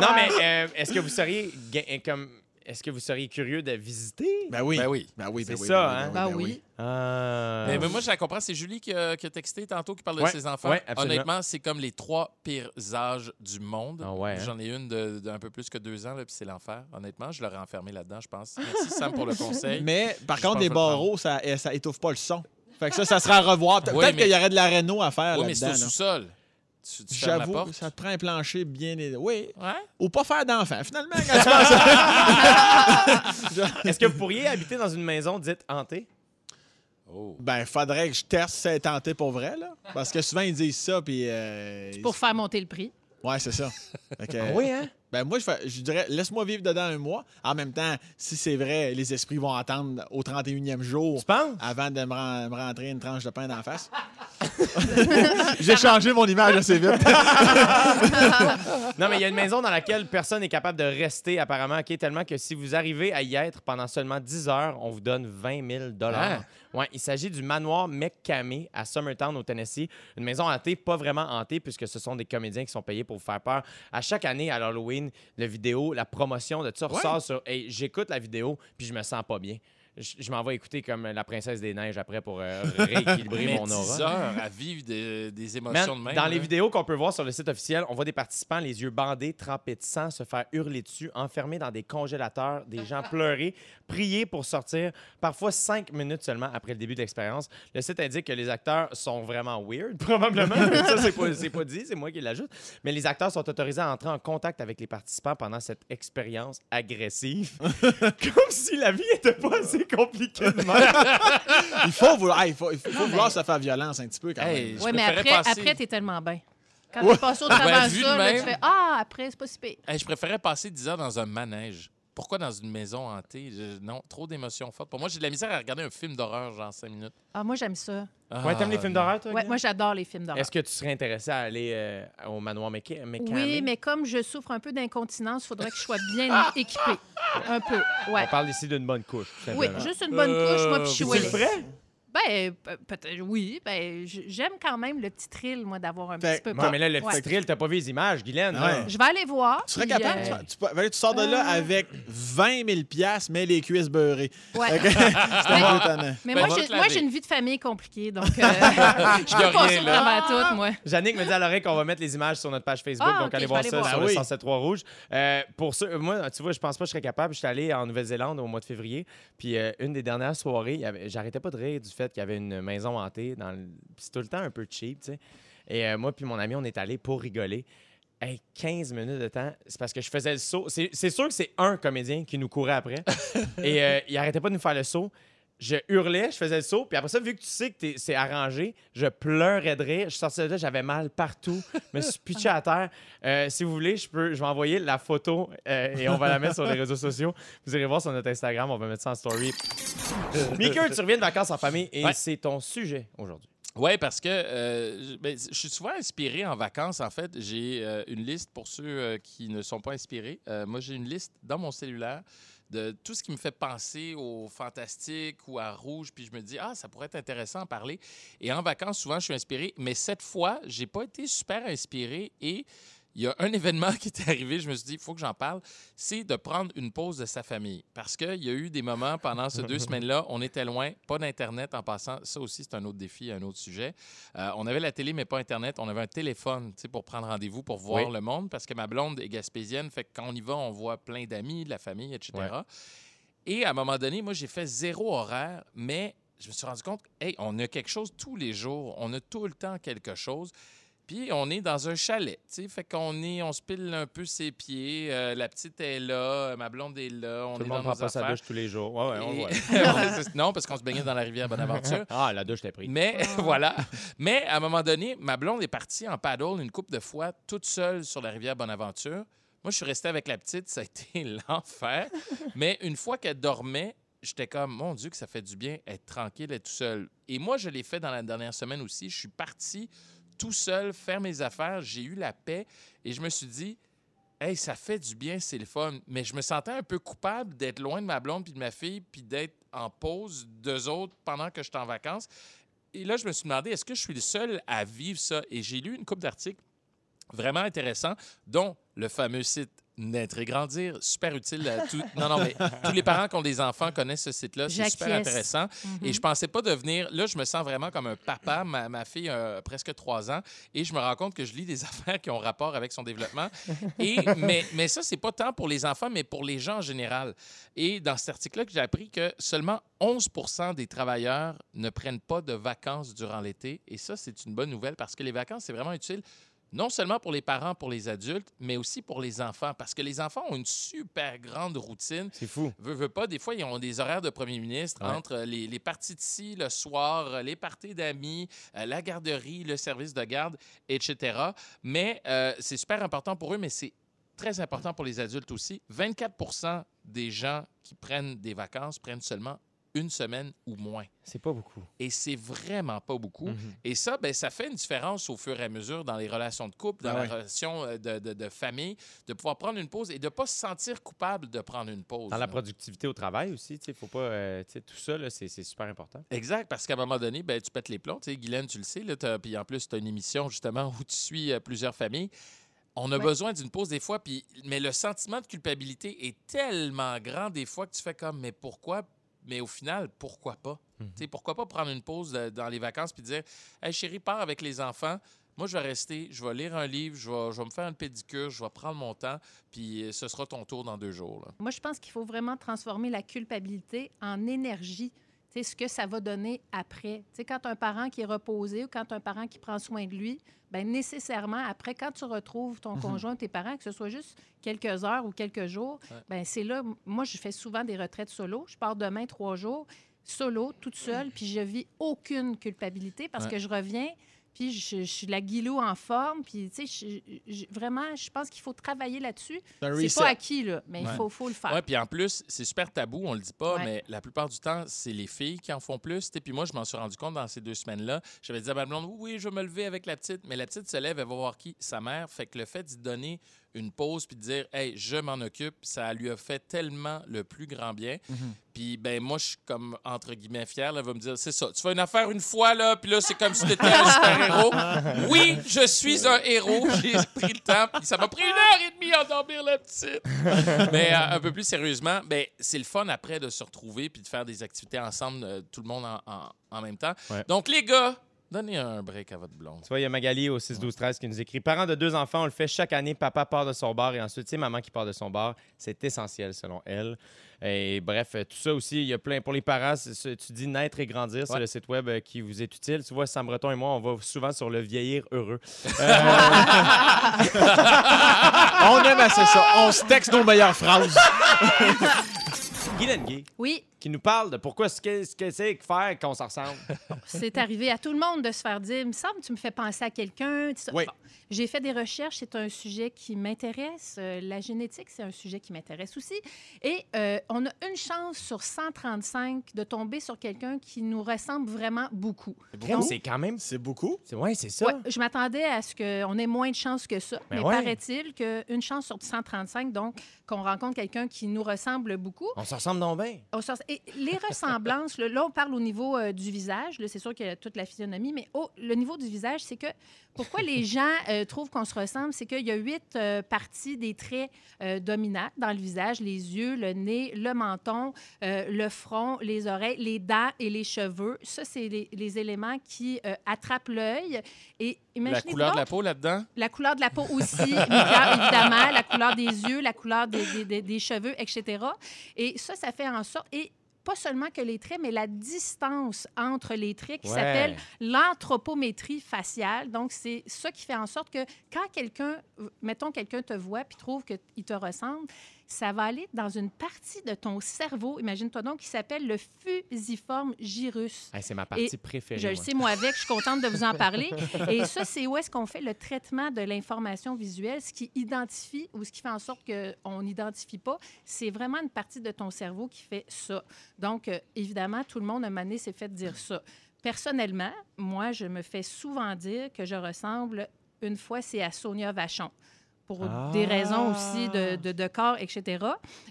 Non, mais euh, est-ce que vous seriez ga- comme est-ce que vous seriez curieux de visiter? Ben oui. Ben oui. Ben oui, ben C'est oui, ça, ben oui, hein? Ben ben oui. Ah. Mais, mais moi, je la comprends. C'est Julie qui a, qui a texté tantôt, qui parle Ouais, de ses enfants. ouais, absolument. Honnêtement, c'est comme les trois pires âges du monde. Ah ouais, hein? J'en ai une de- d'un peu plus que deux ans, là, puis c'est l'enfer. Honnêtement, je l'aurais enfermé là-dedans, je pense. Merci, Sam, pour le conseil. Mais par Je contre, le barreaux, ça, eh, ça étouffe pas le son. Fait que ça, ça sera à revoir. Oui, Peut-être mais- qu'il y aurait de la réno à faire oui, mais c'est au là. sous-sol. Tu, tu fermes la J'avoue, porte? ça te prend un plancher bien. Oui. Ouais. Ou pas faire d'enfant, finalement, quand tu penses. Est-ce que vous pourriez habiter dans une maison dite hantée? Oh. Ben, faudrait que je teste si c'est tenté pour vrai, là. Parce que souvent, ils disent ça, puis. euh, Pour faire monter le prix. Ouais, c'est ça. Fait que, hein? Ben, moi, je, fais- je dirais, laisse-moi vivre dedans un mois. En même temps, si c'est vrai, les esprits vont attendre au 31e jour Tu penses? avant de me, ren- me rentrer une tranche de pain d'en face. J'ai changé mon image assez vite. Non, mais il y a une maison dans laquelle personne n'est capable de rester, apparemment, OK, tellement que si vous arrivez à y être pendant seulement 10 heures, on vous donne 20 000 Ah. Ouais, il s'agit du manoir McCamey à Summertown, au Tennessee. Une maison hantée, pas vraiment hantée, puisque ce sont des comédiens qui sont payés pour vous faire peur. À chaque année, à l'Halloween, la vidéo, la promotion de ça ressort sur. Hey, j'écoute la vidéo, puis je me sens pas bien. Je, je m'en vais écouter comme la princesse des neiges après pour euh, rééquilibrer Mais mon 10 aura. heures à vivre des, des Man, émotions de même. dans les vidéos qu'on peut voir sur le site officiel, on voit des participants les yeux bandés, trempés de sang, se faire hurler dessus, enfermés dans des congélateurs, des gens pleurer, prier pour sortir, parfois cinq minutes seulement après le début de l'expérience. Le site indique que les acteurs sont vraiment weird, probablement. Ça, c'est pas, c'est pas dit, c'est moi qui l'ajoute. Mais les acteurs sont autorisés à entrer en contact avec les participants pendant cette expérience agressive. Comme si la vie était pas assez compliquée de même. Il faut vouloir, hey, il faut, il faut- il faut vouloir se faire violence un petit peu quand Hey, même. Oui, mais après, passer- après t'es tellement bien. Quand Ouais. t'es passé au Ben, travers de ça, là, tu fais Ah, après, c'est pas si pire. Hey, je préférais passer 10 heures dans un manège. Pourquoi dans une maison hantée? Je- non, trop d'émotions fortes. Pour moi, j'ai de la misère à regarder un film d'horreur, genre 5 minutes. Ah, moi, j'aime ça. Ouais, t'aimes les films d'horreur, toi? Ouais, Guy? moi, j'adore les films d'horreur. Est-ce que tu serais intéressé à aller euh, au manoir Méca- McCamey? Oui, mais comme je souffre un peu d'incontinence, il faudrait que je sois bien équipée. Un peu. Ouais. On parle ici d'une bonne couche. tout Oui, simplement. juste une bonne couche, moi, puis je suis le Willy. ferais? Ben, pe- peut-être, oui. Ben, j'aime quand même le petit thrill, moi, d'avoir un Fait- petit peu Ouais, mais là, le Ouais. petit thrill, t'as pas vu les images, Guylaine. Ouais. Je vais aller voir. Tu serais capable? euh, tu, tu, tu sors de là Euh. avec 20 000 piastres, mais les cuisses beurrées. ouais. Peu étonnant. Mais Ben, moi, j'ai, une vie de famille compliquée, donc euh, je peux là. travers tout, moi. Jannick me dit à l'oreille qu'on va mettre les images sur notre page Facebook, Ah, donc ok, allez je voir ça voir. sur Ah le oui. 107.3 Rouge. Euh, pour ceux, moi, tu vois, je pense pas que je serais capable. J'étais allé en Nouvelle-Zélande au mois de février, puis euh, une des dernières soirées, j'arrêtais pas de rire du fait qu'il y avait une maison hantée. Dans le... puis C'est tout le temps un peu cheap, tu sais. Et euh, moi puis mon ami, on est allés pour rigoler. Hey, 15 minutes de temps, c'est parce que je faisais le saut. C'est c'est sûr que c'est un comédien qui nous courait après. Et euh, il arrêtait pas de nous faire le saut. Je hurlais, je faisais le saut. Puis après ça, vu que tu sais que c'est arrangé, je pleurais de rire. Je sorti de là, j'avais mal partout. Je me suis pitché à terre. Euh, si vous voulez, je peux, je vais envoyer la photo euh, et on va la mettre sur les réseaux sociaux. Vous irez voir sur notre Instagram, on va mettre ça en story. Mika, tu reviens de vacances en famille et Ouais. c'est ton sujet aujourd'hui. Oui, parce que euh, je ben, je suis souvent inspiré en vacances. En fait, j'ai une liste pour ceux qui ne sont pas inspirés. Moi, j'ai une liste dans mon cellulaire de tout ce qui me fait penser au fantastique ou à rouge. Puis je me dis, ah, ça pourrait être intéressant à parler. Et en vacances, souvent, je suis inspiré. Mais cette fois, j'ai pas été super inspiré et il y a un événement qui est arrivé, je me suis dit, il faut que j'en parle, c'est de prendre une pause de sa famille. Parce qu'il y a eu des moments pendant ces deux semaines-là, on était loin, pas d'Internet en passant. Ça aussi, c'est un autre défi, un autre sujet. Euh, on avait la télé, mais pas Internet. On avait un téléphone tu sais, pour prendre rendez-vous, pour voir Oui. le monde, parce que ma blonde est gaspésienne. Fait que quand on y va, on voit plein d'amis, de la famille, etc. Ouais. Et à un moment donné, moi, j'ai fait zéro horaire, mais je me suis rendu compte, hey, on a quelque chose tous les jours. On a tout le temps quelque chose. Puis on est dans un chalet, tu sais, fait qu'on est, on se pile un peu ses pieds. euh, la petite est là, ma blonde est là, on Tout le monde prend pas sa douche tous les jours. Ouais, ouais, on le voit. Non, parce qu'on se baignait dans la rivière Bonaventure. Ah, la douche, t'es pris. Mais voilà. Mais à un moment donné, ma blonde est partie en paddle une couple de fois toute seule sur la rivière Bonaventure. Moi, je suis resté avec la petite, ça a été l'enfer. Mais une fois qu'elle dormait, j'étais comme, mon Dieu, que ça fait du bien être tranquille, être tout seul. Et moi, je l'ai fait dans la dernière semaine aussi. Je suis parti tout seul faire mes affaires. J'ai eu la paix et je me suis dit, Hey, ça fait du bien, c'est le fun. Mais je me sentais un peu coupable d'être loin de ma blonde puis de ma fille, puis d'être en pause d'eux autres pendant que j'étais en vacances. Et là, je me suis demandé, est-ce que je suis le seul à vivre ça? Et j'ai lu une couple d'articles vraiment intéressants, dont le fameux site Naître et grandir, super utile à tout. Non, non, mais tous les parents qui ont des enfants connaissent ce site-là. C'est super intéressant. Mhm. Et je pensais pas devenir. Là, je me sens vraiment comme un papa. Ma, ma fille a presque trois ans. Et je me rends compte que je lis des affaires qui ont rapport avec son développement. Et, mais, mais ça, c'est pas tant pour les enfants, mais pour les gens en général. Et dans cet article-là, j'ai appris que seulement 11 des travailleurs ne prennent pas de vacances durant l'été. Et ça, c'est une bonne nouvelle parce que les vacances, c'est vraiment utile. Non seulement pour les parents, pour les adultes, mais aussi pour les enfants. Parce que les enfants ont une super grande routine. C'est fou. Veux, veux pas, des fois, ils ont des horaires de premier ministre Ouais. entre les, les parties de ci le soir, euh, les parties d'amis, euh, la garderie, le service de garde, etc. Mais euh, c'est super important pour eux, mais c'est très important pour les adultes aussi. 24% des gens qui prennent des vacances prennent seulement une semaine ou moins. C'est pas beaucoup. Et c'est vraiment pas beaucoup. Mhm. Et ça, ben, ça fait une différence au fur et à mesure dans les relations de couple, dans Ah la ouais. relation euh, de, de- de famille, de pouvoir prendre une pause et de ne pas se sentir coupable de prendre une pause. Dans la productivité au travail aussi, il faut pas. euh, tu sais, tout ça, là, c'est c'est super important. Exact, parce qu'à un moment donné, ben, tu pètes les plombs. Tu sais, Guylaine, tu le sais, puis en plus, tu as une émission justement où tu suis euh, plusieurs familles. On a Ouais. besoin d'une pause des fois, puis, mais le sentiment de culpabilité est tellement grand des fois que tu fais comme, mais pourquoi? Mais au final, pourquoi pas? Tu sais, Pourquoi pas prendre une pause de- dans les vacances puis dire, hey chérie, pars avec les enfants. Moi, je vais rester, je vais lire un livre, je vais, je vais me faire une pédicure, je vais prendre mon temps, puis euh, ce sera ton tour dans deux jours. là. Moi, je pense qu'il faut vraiment transformer la culpabilité en énergie. Tu sais, ce que ça va donner après. Quand un parent qui est reposé ou quand un parent qui prend soin de lui, ben nécessairement, après, quand tu retrouves ton conjoint, tes parents, que ce soit juste quelques heures ou quelques jours, Ouais. ben c'est là. Moi, je fais souvent des retraites solo. Je pars demain trois jours, solo, toute seule, puis je vis aucune culpabilité parce Ouais. que je reviens. Puis je, je suis la guilou en forme. Puis, tu sais, je- je- vraiment, je pense qu'il faut travailler là-dessus. C'est un C'est reset. pas acquis, là, mais il faut, faut le faire. Oui, puis en plus, c'est super tabou, on le dit pas, Ouais. mais la plupart du temps, c'est les filles qui en font plus. tu sais. Puis moi, je m'en suis rendu compte dans ces deux semaines-là. J'avais dit à ma blonde, oui, oui, je vais me lever avec la petite. Mais la petite se lève, elle va voir qui? Sa mère. Fait que le fait d'y donner une pause puis de dire, hey, je m'en occupe, ça lui a fait tellement le plus grand bien. Puis ben moi, je suis comme, entre guillemets, fier. là, Elle va me dire, c'est ça, tu fais une affaire une fois, là, puis là, c'est comme si tu étais un super-héros. Oui, je suis un héros. J'ai pris le temps, puis ça m'a pris une heure et demie à endormir la petite. Mais euh, un peu plus sérieusement, ben, c'est le fun après de se retrouver puis de faire des activités ensemble, euh, tout le monde en, en- en même temps. Ouais. Donc, les gars, donnez un break à votre blonde. Tu vois, il y a Magali au 6-12-13 qui nous écrit Parents de deux enfants, on le fait chaque année. Papa part de son bar et ensuite, c'est maman qui part de son bar. C'est essentiel, selon elle. Et bref, euh, tout ça aussi, il y a plein. Pour les parents, tu dis naître et grandir, c'est Ouais. le site web euh, qui vous est utile. Tu vois, Sam Breton et moi, on va souvent sur le vieillir heureux. On aime assez ça. On se texte nos meilleures phrases. Guylaine Gay, Oui, qui nous parle de pourquoi ce que ce que c'est que faire qu'on s'en ressemble. c'est arrivé à tout le monde de se faire dire, il me semble que tu me fais penser à quelqu'un. Oui. Bon, J'ai fait des recherches, c'est un sujet qui m'intéresse. Euh, la génétique, c'est un sujet qui m'intéresse aussi. Et euh, on a une chance sur 135 de tomber sur quelqu'un qui nous ressemble vraiment beaucoup. C'est quand même. C'est beaucoup? c'est- Ouais, c'est ça. Ouais, je m'attendais à ce qu'on ait moins de chances que ça. Ben mais ouais. paraît-il qu'une chance sur 135, donc, qu'on rencontre quelqu'un qui nous ressemble beaucoup. On s'en ressemble donc bien. On Et les, ressemblances, là, on parle au niveau euh, du visage. C'est sûr qu'il y a toute la physionomie, mais au le niveau du visage, c'est que pourquoi les gens euh, trouvent qu'on se ressemble, c'est qu'il y a huit euh, parties des traits dominants dans le visage les yeux, le nez, le menton, le front, les oreilles, les dents et les cheveux. Ça, c'est les, les éléments qui attrapent l'œil. Et La couleur de la peau là-dedans? la couleur de la peau aussi, évidemment, la couleur des yeux, la couleur des, des- des- des cheveux, etc. Et ça, ça fait en sorte... Et pas seulement que les traits, mais la distance entre les traits qui Ouais. s'appelle l'anthropométrie faciale. Donc, c'est ça qui fait en sorte que quand quelqu'un, mettons, quelqu'un te voit puis trouve qu'il te ressemble, ça va aller dans une partie de ton cerveau, imagine-toi donc, qui s'appelle le fusiforme gyrus. Hey, c'est ma partie préférée. Je le sais, moi, avec, je suis contente de vous en parler. Et ça, c'est où est-ce qu'on fait le traitement de l'information visuelle, ce qui identifie ou ce qui fait en sorte qu'on n'identifie pas. C'est vraiment une partie de ton cerveau qui fait ça. Donc, euh, évidemment, tout le monde, à un moment donné, s'est fait dire ça. Personnellement, moi, je me fais souvent dire que je ressemble, une fois, c'est à Sonia Vachon pour des Ah. raisons aussi de, de- de corps, etc.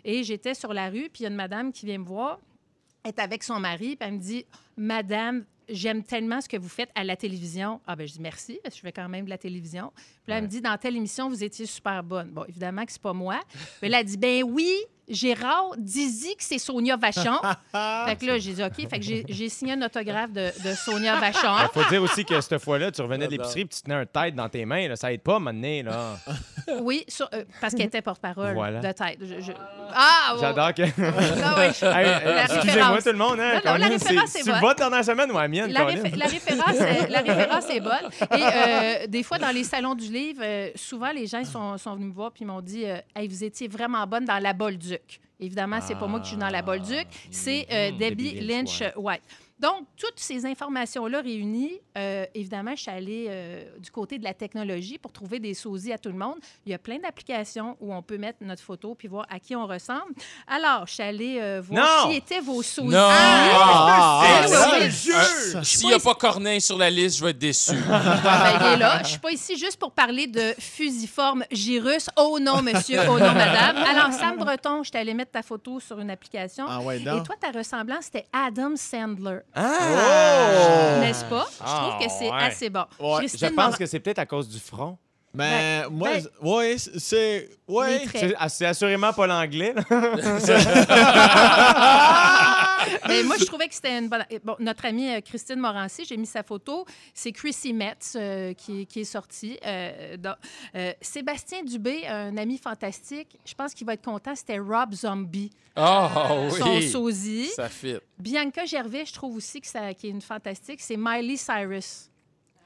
Et j'étais sur la rue, puis il y a une madame qui vient me voir, elle est avec son mari, puis elle me dit Madame, j'aime tellement ce que vous faites à la télévision. Ah, ben je dis merci, parce que je fais quand même de la télévision. Puis là, elle me dit Dans telle émission, vous étiez super bonne. Bon, évidemment que c'est pas moi. Mais là, elle dit Ben oui, Gérard, dis-y que c'est Sonia Vachon. fait que là, j'ai dit OK. Fait que j'ai- signé un autographe de, de Sonia Vachon. Il faut dire aussi que cette fois-là, tu revenais de l'épicerie et tu tenais un tête dans tes mains. Là. Ça aide pas, maintenant. Là. Oui, sur- euh, parce qu'elle était porte-parole Voilà. de tête. Je- je- Ah, oh. J'adore que. Ah Hey, euh, La Excusez-moi, référence. tout le monde. Hein, Non, non, c'est bonne. votre dernière semaine? Ou la mienne, La, Colin? réfé- la référence, est, la référence est bonne. Et euh, des fois, dans les salons du livre, euh, souvent, les gens sont, sont venus me voir puis m'ont dit euh, Hey, vous étiez vraiment bonne dans La Bolduc. Évidemment, c'est pas moi qui joue dans La Bolduc, c'est euh, Mhm, Debbie Debbie Lynch Lynch, White. Donc, toutes ces informations-là réunies, euh, évidemment, je suis allée euh, du côté de la technologie pour trouver des sosies à tout le monde. Il y a plein d'applications où on peut mettre notre photo puis voir à qui on ressemble. Alors, je suis allée euh, voir Non! qui étaient vos sosies. Non! Ah, ah, ah, oui. le jeu! S'il n'y a pas Corneille sur la liste, je vais être déçu. Ben, il est là. Je suis pas ici juste pour parler de fusiforme gyrus. Oh non, monsieur. Oh non, madame. Alors, Sam Breton, je t'allais mettre ta photo sur une application. Ah ouais, Et toi, ta ressemblance, c'était Adam Sandler. Oh! N'est-ce pas? Je trouve Ah, que c'est ouais. assez bon. Ouais, Je Christine pense Morin- que c'est peut-être à cause du front. Mais moi, ben- ouais, c'est. Ouais. Les traits. C'est ah, c'est assurément pas l'anglais. là. Mais moi, je trouvais que c'était une bonne. Bon, notre amie euh, Christine Morancy, j'ai mis sa photo. C'est Chrissy Metz euh, qui, qui est sortie. Euh, dans- euh, Sébastien Dubé, un ami fantastique, je pense qu'il va être content. C'était Rob Zombie, Oh son oui! sosie. Ça fit. Bianca Gervais, je trouve aussi que ça, qui est une fantastique, c'est Miley Cyrus.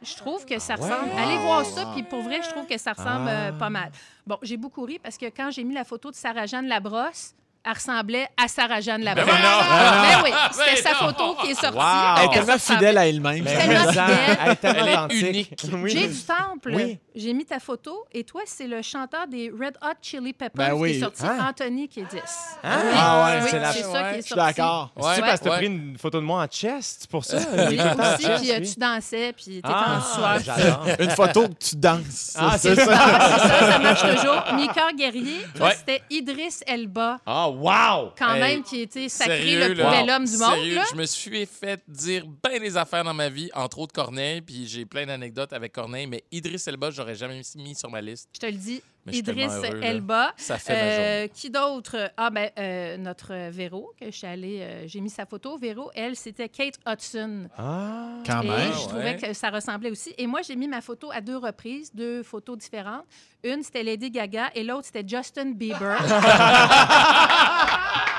Je trouve que Ah ça ressemble. Allez voir ça, puis pour vrai, je trouve que ça ressemble euh, pas mal. Bon, j'ai beaucoup ri parce que quand j'ai mis la photo de Sarah-Jeanne Labrosse, elle ressemblait à Sarah-Jeanne Labrosse. voyons Ben oui, c'était Ben sa non. photo qui est sortie. Wow. Elle est elle tellement fidèle à elle-même. Elle est tellement unique. Oui. Jay du Temple, Oui. j'ai mis ta photo et toi, c'est le chanteur des Red Hot Chili Peppers Ben oui. qui est sorti, Hein? Anthony Kiedis. Ah ouais, Oui, c'est la- c'est ça ouais, qui est Je suis sorti. d'accord. C'est Ouais, parce que t'as ouais. pris une photo de moi en chest, c'est pour ça? Oui, aussi, puis euh, tu dansais, puis t'étais Ah, en j'adore. Une photo que tu danses. Ah, c'est ça. Ah, c'est ça, ça marche toujours. Mika Guerrier, toi, Ouais. c'était Idriss Elba, Ah, wow! quand Hey, même, qui était sacré le plus là? bel homme du monde. Sérieux, là. je me suis fait dire bien des affaires dans ma vie, entre autres Corneille, puis j'ai plein d'anecdotes avec Corneille, mais Idriss Elba, j'aurais jamais mis sur ma liste. Je te le dis, Mais je Idriss heureux. Elba. Ça fait ma. Euh, qui d'autre? Ah, ben, euh, notre Véro, que je suis allée, euh, j'ai mis sa photo. Véro, elle, c'était Kate Hudson. Ah! Quand Et même. je ouais. trouvais que ça ressemblait aussi. Et moi, j'ai mis ma photo à deux reprises, deux photos différentes. Une, c'était Lady Gaga et l'autre, c'était Justin Bieber.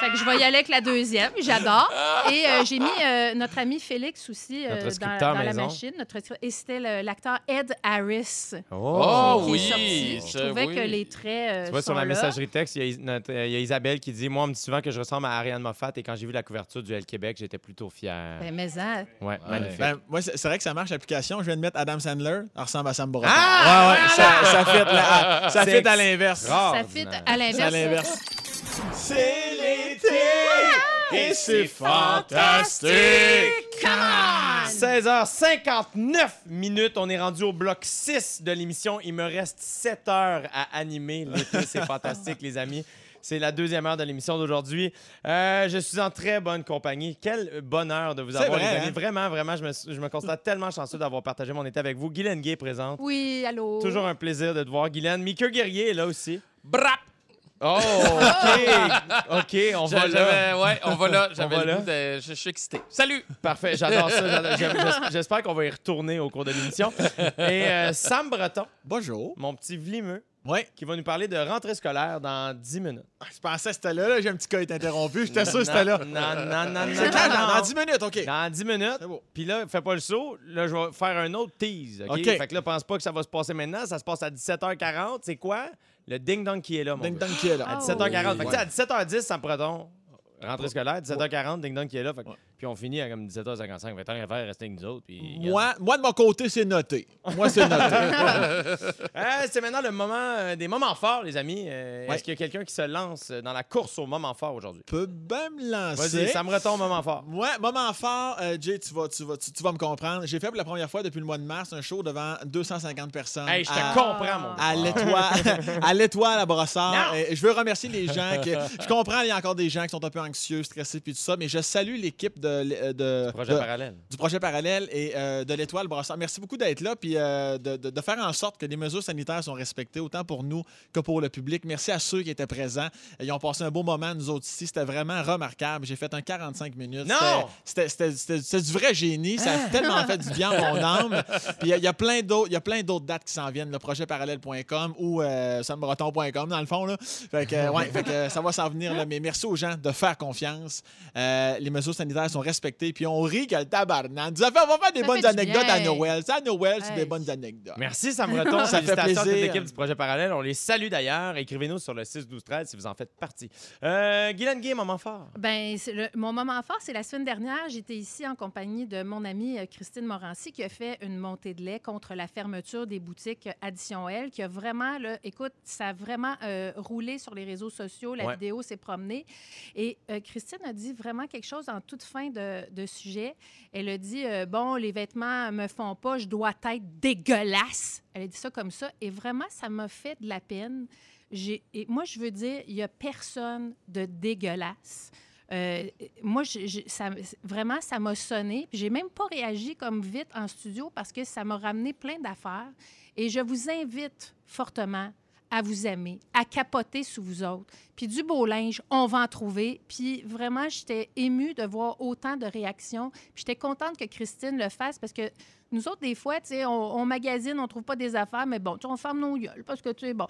fait que je vais y aller avec la deuxième. J'adore. Et euh, j'ai mis euh, notre ami Félix aussi euh, Notre dans, scripteur dans la maison. machine. Notre, et c'était le- l'acteur Ed Harris Oh, qui oui, est sorti. Je ça, trouvais oui. que les traits euh, Tu vois, sur la là. messagerie texte, il y, a, Is- notre- euh, il y a Isabelle qui dit Moi, on me dit souvent que je ressemble à Ariane Moffat et quand j'ai vu la couverture du L Québec, j'étais plutôt fier. Ben, mais hein, Ouais, magnifique. Ben, moi, c'est c'est vrai que ça marche, l'application. Je viens de mettre Adam Sandler. Elle ressemble à Sam Breton. Ah! ouais, ouais. Ça, ça fit, là, ça C'est fit à l'inverse. ça fit ordinaire. à C'est à l'inverse. l'inverse. C'est et c'est fantastique. 16h59 minutes, on est rendu au bloc 6 de l'émission. Il me reste 7 heures à animer. L'été, c'est fantastique, les amis. C'est la deuxième heure de l'émission d'aujourd'hui. Euh, je suis en très bonne compagnie. Quel bonheur de vous avoir, les vrai, amis. hein? Vraiment, vraiment, je me, je me constate tellement chanceux d'avoir partagé mon été avec vous. Guylaine Gay présente. Oui, allô? Toujours un plaisir de te voir. Guylaine, Mickey Guerrier est là aussi. Brap! Oh, OK. OK, on va là. J'avais- Ouais, on va là. J'avais va le là. goût de... Je, je suis excité. Salut! Parfait, j'adore ça. j'adore- j'aime- J'espère qu'on va y retourner au cours de l'émission. Et euh, Sam Breton, Bonjour. mon petit vlimeux, Oui. qui va nous parler de rentrée scolaire dans 10 minutes. Je pensais que c'était là, là. J'ai un petit cas interrompu. J'étais sûr que c'était là. Non, non, non, non. C'est non. Dans, dans 10 minutes, OK. Dans 10 minutes. C'est beau. Puis là, fais pas le saut. Là, je vais faire un autre tease. OK? OK. Fait que là, pense pas que ça va se passer maintenant. Ça se passe à 17h40. C'est quoi? Le ding-dong qui est là, mon Ding gars. dong qui est là. À Oh. 17h40. Fait que, tu sais, à 17h10, ça me prend rentrée scolaire. 17h40, ding-dong qui est là. Fait que- Ouais. Puis on finit à comme 17h55. Fait tant qu'à faire, rester avec nous autres. Puis, Moi, moi, de mon côté, c'est noté. Moi, c'est noté. Euh, c'est maintenant le moment euh, des moments forts, les amis. Euh, Ouais. Est-ce qu'il y a quelqu'un qui se lance dans la course au moment fort aujourd'hui? peux bien me lancer. Vas-y, ça me retombe moment fort. Ouais, moment fort, euh, Jay, tu vas, tu, vas, tu, tu vas me comprendre. J'ai fait pour la première fois depuis le mois de mars un show devant 250 personnes. Hey, je te à- comprends, mon gars. à l'étoile, à l'étoile à Brossard. Je veux remercier les gens que je comprends, il y a encore des gens qui sont un peu anxieux, stressés puis tout ça, mais je salue l'équipe de, l- de, Projet de- parallèle. du projet parallèle et euh, de l'étoile Brossard. Merci beaucoup d'être là puis euh, de, de- de faire en sorte que les mesures sanitaires sont respectées autant pour nous que pour le public. Merci à ceux qui étaient présents. Ils ont passé un beau moment nous autres ici, c'était vraiment remarquable. J'ai fait un 45 minutes. Non! C'était- du vrai génie, ça a tellement fait du bien à mon âme. Puis il y a- il y, a plein d'autres il y a plein d'autres dates qui s'en viennent, le projetparallèle.com ou euh, sambreton.com dans le fond là. Fait que euh, ouais, fait que euh, ça va s'en venir là, mais merci aux gens de faire confiance. Euh, les mesures sanitaires sont respectées puis on rit que le tabarnak. Nous on va faire des Ça bonnes anecdotes à. Noël. Ça, à Noël, c'est Hey. des bonnes anecdotes. Merci, ça me retombe. Ça fait toute plaisir. l'équipe du projet parallèle. On les salue d'ailleurs. Écrivez-nous sur le 6-12-13 si vous en faites partie. Euh, Guylaine Gay, moment fort. Ben, le- mon moment fort, c'est la semaine dernière. J'étais ici en compagnie de mon amie euh, Christine Morancy qui a fait une montée de lait contre la fermeture des boutiques euh, Addition L, qui a vraiment, là, écoute, ça a vraiment euh, roulé sur les réseaux sociaux. La Ouais. vidéo s'est promenée. Et euh, Christine a dit vraiment quelque chose en toute fin de, de sujet. Elle a dit euh, Bon, les vêtements me font pas, je dois être dégueulasse. Elle a dit ça comme ça. Et vraiment, ça m'a fait de la peine. Moi, je veux dire, il n'y a personne de dégueulasse. Euh, moi, vraiment, ça m'a sonné. J'ai même pas réagi comme vite en studio parce que ça m'a ramené plein d'affaires. Et je vous invite fortement à vous aimer, à capoter sous vous autres. Puis du beau linge, on va en trouver. Puis vraiment, j'étais émue de voir autant de réactions. Puis j'étais contente que Christine le fasse parce que nous autres, des fois, tu sais, on, on magasine, on trouve pas des affaires, mais bon, tu on ferme nos gueules parce que, tu sais, bon.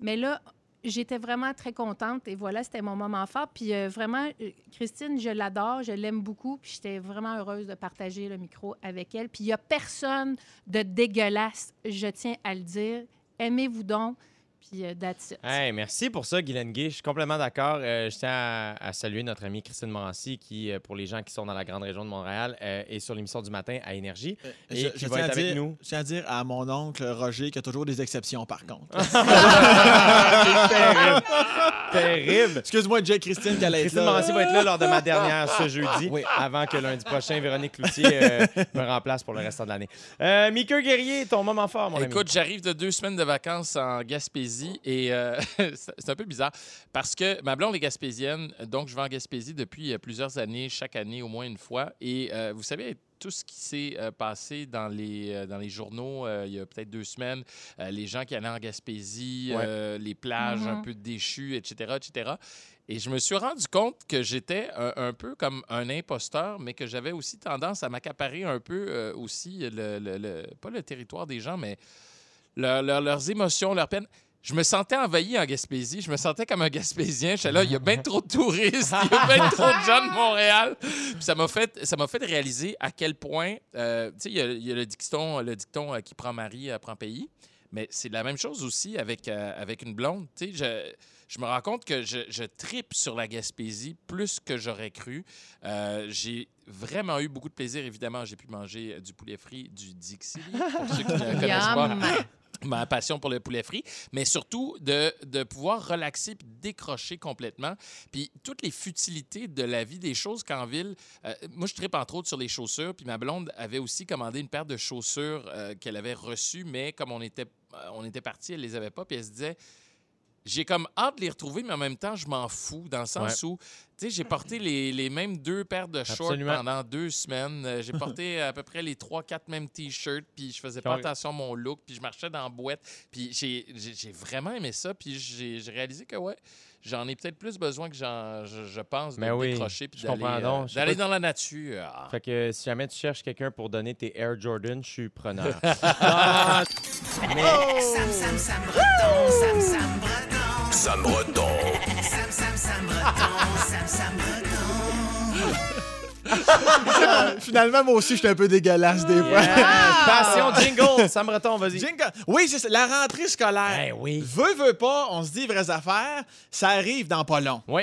Mais là, j'étais vraiment très contente et voilà, c'était mon moment fort. Puis euh, vraiment, euh, Christine, je l'adore, je l'aime beaucoup, puis j'étais vraiment heureuse de partager le micro avec elle. Puis il n'y a personne de dégueulasse, je tiens à le dire. Aimez-vous donc, puis euh, that's it. Hey, merci pour ça, Guylaine Gay. Je suis complètement d'accord. Euh, je tiens à, à saluer notre amie Christine Morancy, qui, euh, pour les gens qui sont dans la grande région de Montréal, euh, est sur l'émission du matin à Énergie. Et Je, qui je va tiens être à avec dire, nous. je tiens à dire à mon oncle Roger qu'il y a toujours des exceptions, par contre. terrible. Excuse-moi, Jay Christine, qu'elle est Christine là. Morancy va être là lors de ma dernière ce jeudi, Oui. avant que lundi prochain, Véronique Cloutier euh, me remplace pour le restant de l'année. Euh, Mickey Guerrier, ton moment fort, mon ami. Écoute, j'arrive de deux semaines de vacances en Gaspésie et euh, c'est un peu bizarre parce que ma blonde est gaspésienne, donc je vais en Gaspésie depuis euh, plusieurs années, chaque année au moins une fois. Et euh, vous savez, tout ce qui s'est euh, passé dans les, euh, dans les journaux euh, il y a peut-être deux semaines, euh, les gens qui allaient en Gaspésie, Ouais. euh, les plages un Mhm. peu déchues, etc., etc. Et je me suis rendu compte que j'étais un, un peu comme un imposteur, mais que j'avais aussi tendance à m'accaparer un peu euh, aussi, le, le- le- pas le territoire des gens, mais leur- leur- leurs émotions, leurs peines. Je me sentais envahi en Gaspésie. Je me sentais comme un Gaspésien. J'étais là, il y a bien trop de touristes, il y a bien trop de gens de Montréal. Puis ça m'a fait, ça m'a fait réaliser à quel point, euh, tu sais, il y a, il y a le dicton, le dicton euh, qui prend mari euh, prend pays. Mais c'est la même chose aussi avec, euh, avec une blonde. Tu sais, je, je me rends compte que je, je tripe sur la Gaspésie plus que j'aurais cru. J'ai vraiment eu beaucoup de plaisir. Évidemment, j'ai pu manger du poulet frit du Dixie, pour ceux qui ne connaissent pas. Ma passion pour le poulet frit, mais surtout de, de pouvoir relaxer puis décrocher complètement. Puis toutes les futilités de la vie des choses qu'en ville, euh, moi je tripe entre autres sur les chaussures, puis ma blonde avait aussi commandé une paire de chaussures euh, qu'elle avait reçues, mais comme on était, euh, on était partis, elle les avait pas, puis elle se disait j'ai comme hâte de les retrouver, mais en même temps, je m'en fous, dans le sens où, tu sais, j'ai porté les, les mêmes deux paires de shorts Absolument. pendant deux semaines. Euh, J'ai porté à peu près les trois, quatre mêmes t-shirts, puis je faisais pas attention à mon look, puis je marchais dans la boîte. Puis j'ai- vraiment aimé ça, puis j'ai j'ai réalisé que, ouais, j'en ai peut-être plus besoin que j'en- je, je pense de Mais oui, décrocher, puis d'aller euh, d'aller dans la nature. Ah. Fait que si jamais tu cherches quelqu'un pour donner tes Air Jordan, je suis preneur. Sam, Sam, Sam Breton, Sam, Sam Breton. Sam Breton. Sam, Sam, Sam Breton, Sam, Sam Breton. Finalement, moi aussi, j'étais un peu dégueulasse des fois. Passion jingle, Sam Breton, vas-y. Jingle. Oui, c'est ça. La rentrée scolaire. Ben oui. Veux, veux pas, on se dit vraies affaires, ça arrive dans pas long. Oui,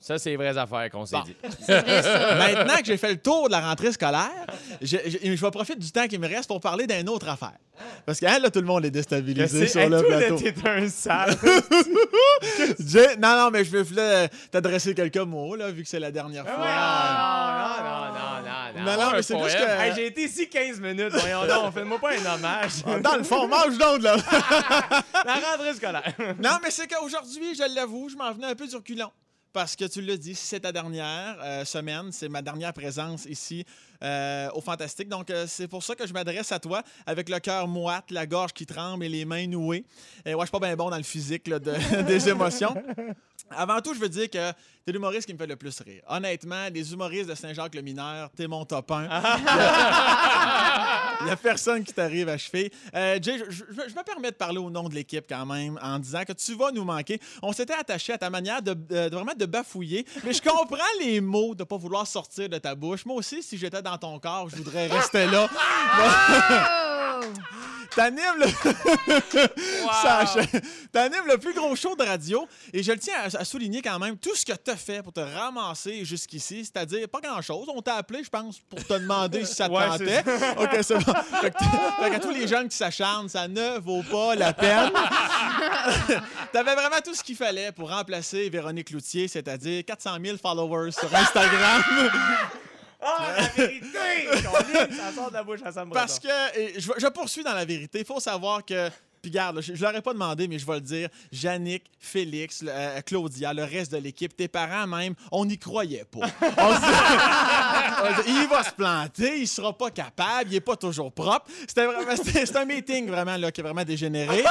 ça c'est les vraies affaires qu'on s'est Bon. dit. C'est vrai, ça. Maintenant que j'ai fait le tour de la rentrée scolaire, je, je- je vais profiter du temps qui me reste pour parler d'une autre affaire. Parce que hein, là, tout le monde est déstabilisé sur le plateau. T'es un sale. Non, non, mais je veux voulais t'adresser quelques mots, là, vu que c'est la dernière fois. non, non, non, non, Non, non, mais c'est juste que... Hey, j'ai été ici 15 minutes, voyons donc, fais-moi pas un hommage. Dans le fond, mange donc, là. La rentrée scolaire. non, mais c'est qu'aujourd'hui, je l'avoue, je m'en venais un peu du reculon. Parce que tu l'as dit, c'est ta dernière euh, semaine, c'est ma dernière présence ici euh, au Fantastique. Donc, euh, c'est pour ça que je m'adresse à toi avec le cœur moite, la gorge qui tremble et les mains nouées. Et ouais, je suis pas bien bon dans le physique des émotions. Avant tout, je veux dire que t'es l'humoriste qui me fait le plus rire. Honnêtement, les humoristes de Saint-Jacques-le-Mineur, t'es mon top 1. Il n'y a personne qui t'arrive à cheville. Euh, Jay, je, je- je me permets de parler au nom de l'équipe quand même en disant que tu vas nous manquer. On s'était attaché à ta manière de, de- de vraiment de bafouiller, mais je comprends les mots de pas vouloir sortir de ta bouche. Moi aussi, si j'étais dans ton corps, je voudrais rester là. T'animes le... Le plus gros show de radio et je le tiens à, à souligner quand même tout ce que t'as fait pour te ramasser jusqu'ici, c'est-à-dire pas grand-chose. On t'a appelé, je pense, pour te demander si ça te Ouais, tentait. OK, c'est bon. Fait que, t- fait que tous les jeunes qui s'acharnent, ça ne vaut pas la peine. T'avais vraiment tout ce qu'il fallait pour remplacer Véronique Loutier, c'est-à-dire 400 000 followers sur Instagram. Ah, la vérité! Ça sort de la bouche à Sam Breton. Parce que, et je, je poursuis dans la vérité, il faut savoir que. Puis garde, là, je, je l'aurais pas demandé, mais je vais le dire. Yannick, Félix, le- euh, Claudia, le reste de l'équipe, tes parents même, on n'y croyait pas. On se dit- il va se planter, il sera pas capable, il est pas toujours propre. C'était vraiment, c'était, c'était un meeting vraiment là, qui est vraiment dégénéré.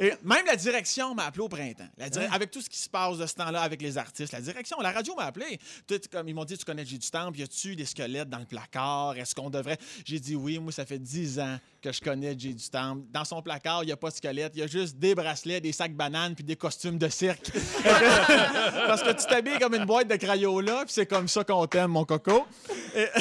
Et même la direction m'a appelé au printemps. La dire- Avec tout ce qui se passe de ce temps-là avec les artistes, la direction, la radio m'a appelé. Tout, comme ils m'ont dit, tu connais du Temple, y a-tu des squelettes dans le placard? Est-ce qu'on devrait? J'ai dit oui, moi, ça fait 10 ans que je connais J du Temple. Dans son placard, il n'y a pas de squelette, il y a juste des bracelets, des sacs bananes puis des costumes de cirque. Parce que tu t'habilles comme une boîte de Crayola, puis c'est comme ça qu'on t'aime, mon coco. Et-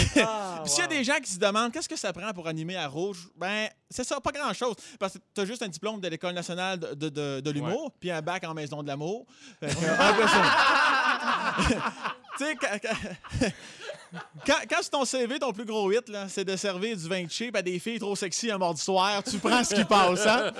Puis s'il y a des gens qui se demandent qu'est-ce que ça prend pour animer à Rouge, ben c'est ça, pas grand-chose. Parce que tu as juste un diplôme de l'École nationale de, de- de- de l'humour, puis un bac en maison de l'amour. Peu ça. tu sais, quand, sur ton CV, ton plus gros hit, là, c'est de servir du vin cheap à des filles trop sexy un mardi soir, tu prends ce qui passe, hein?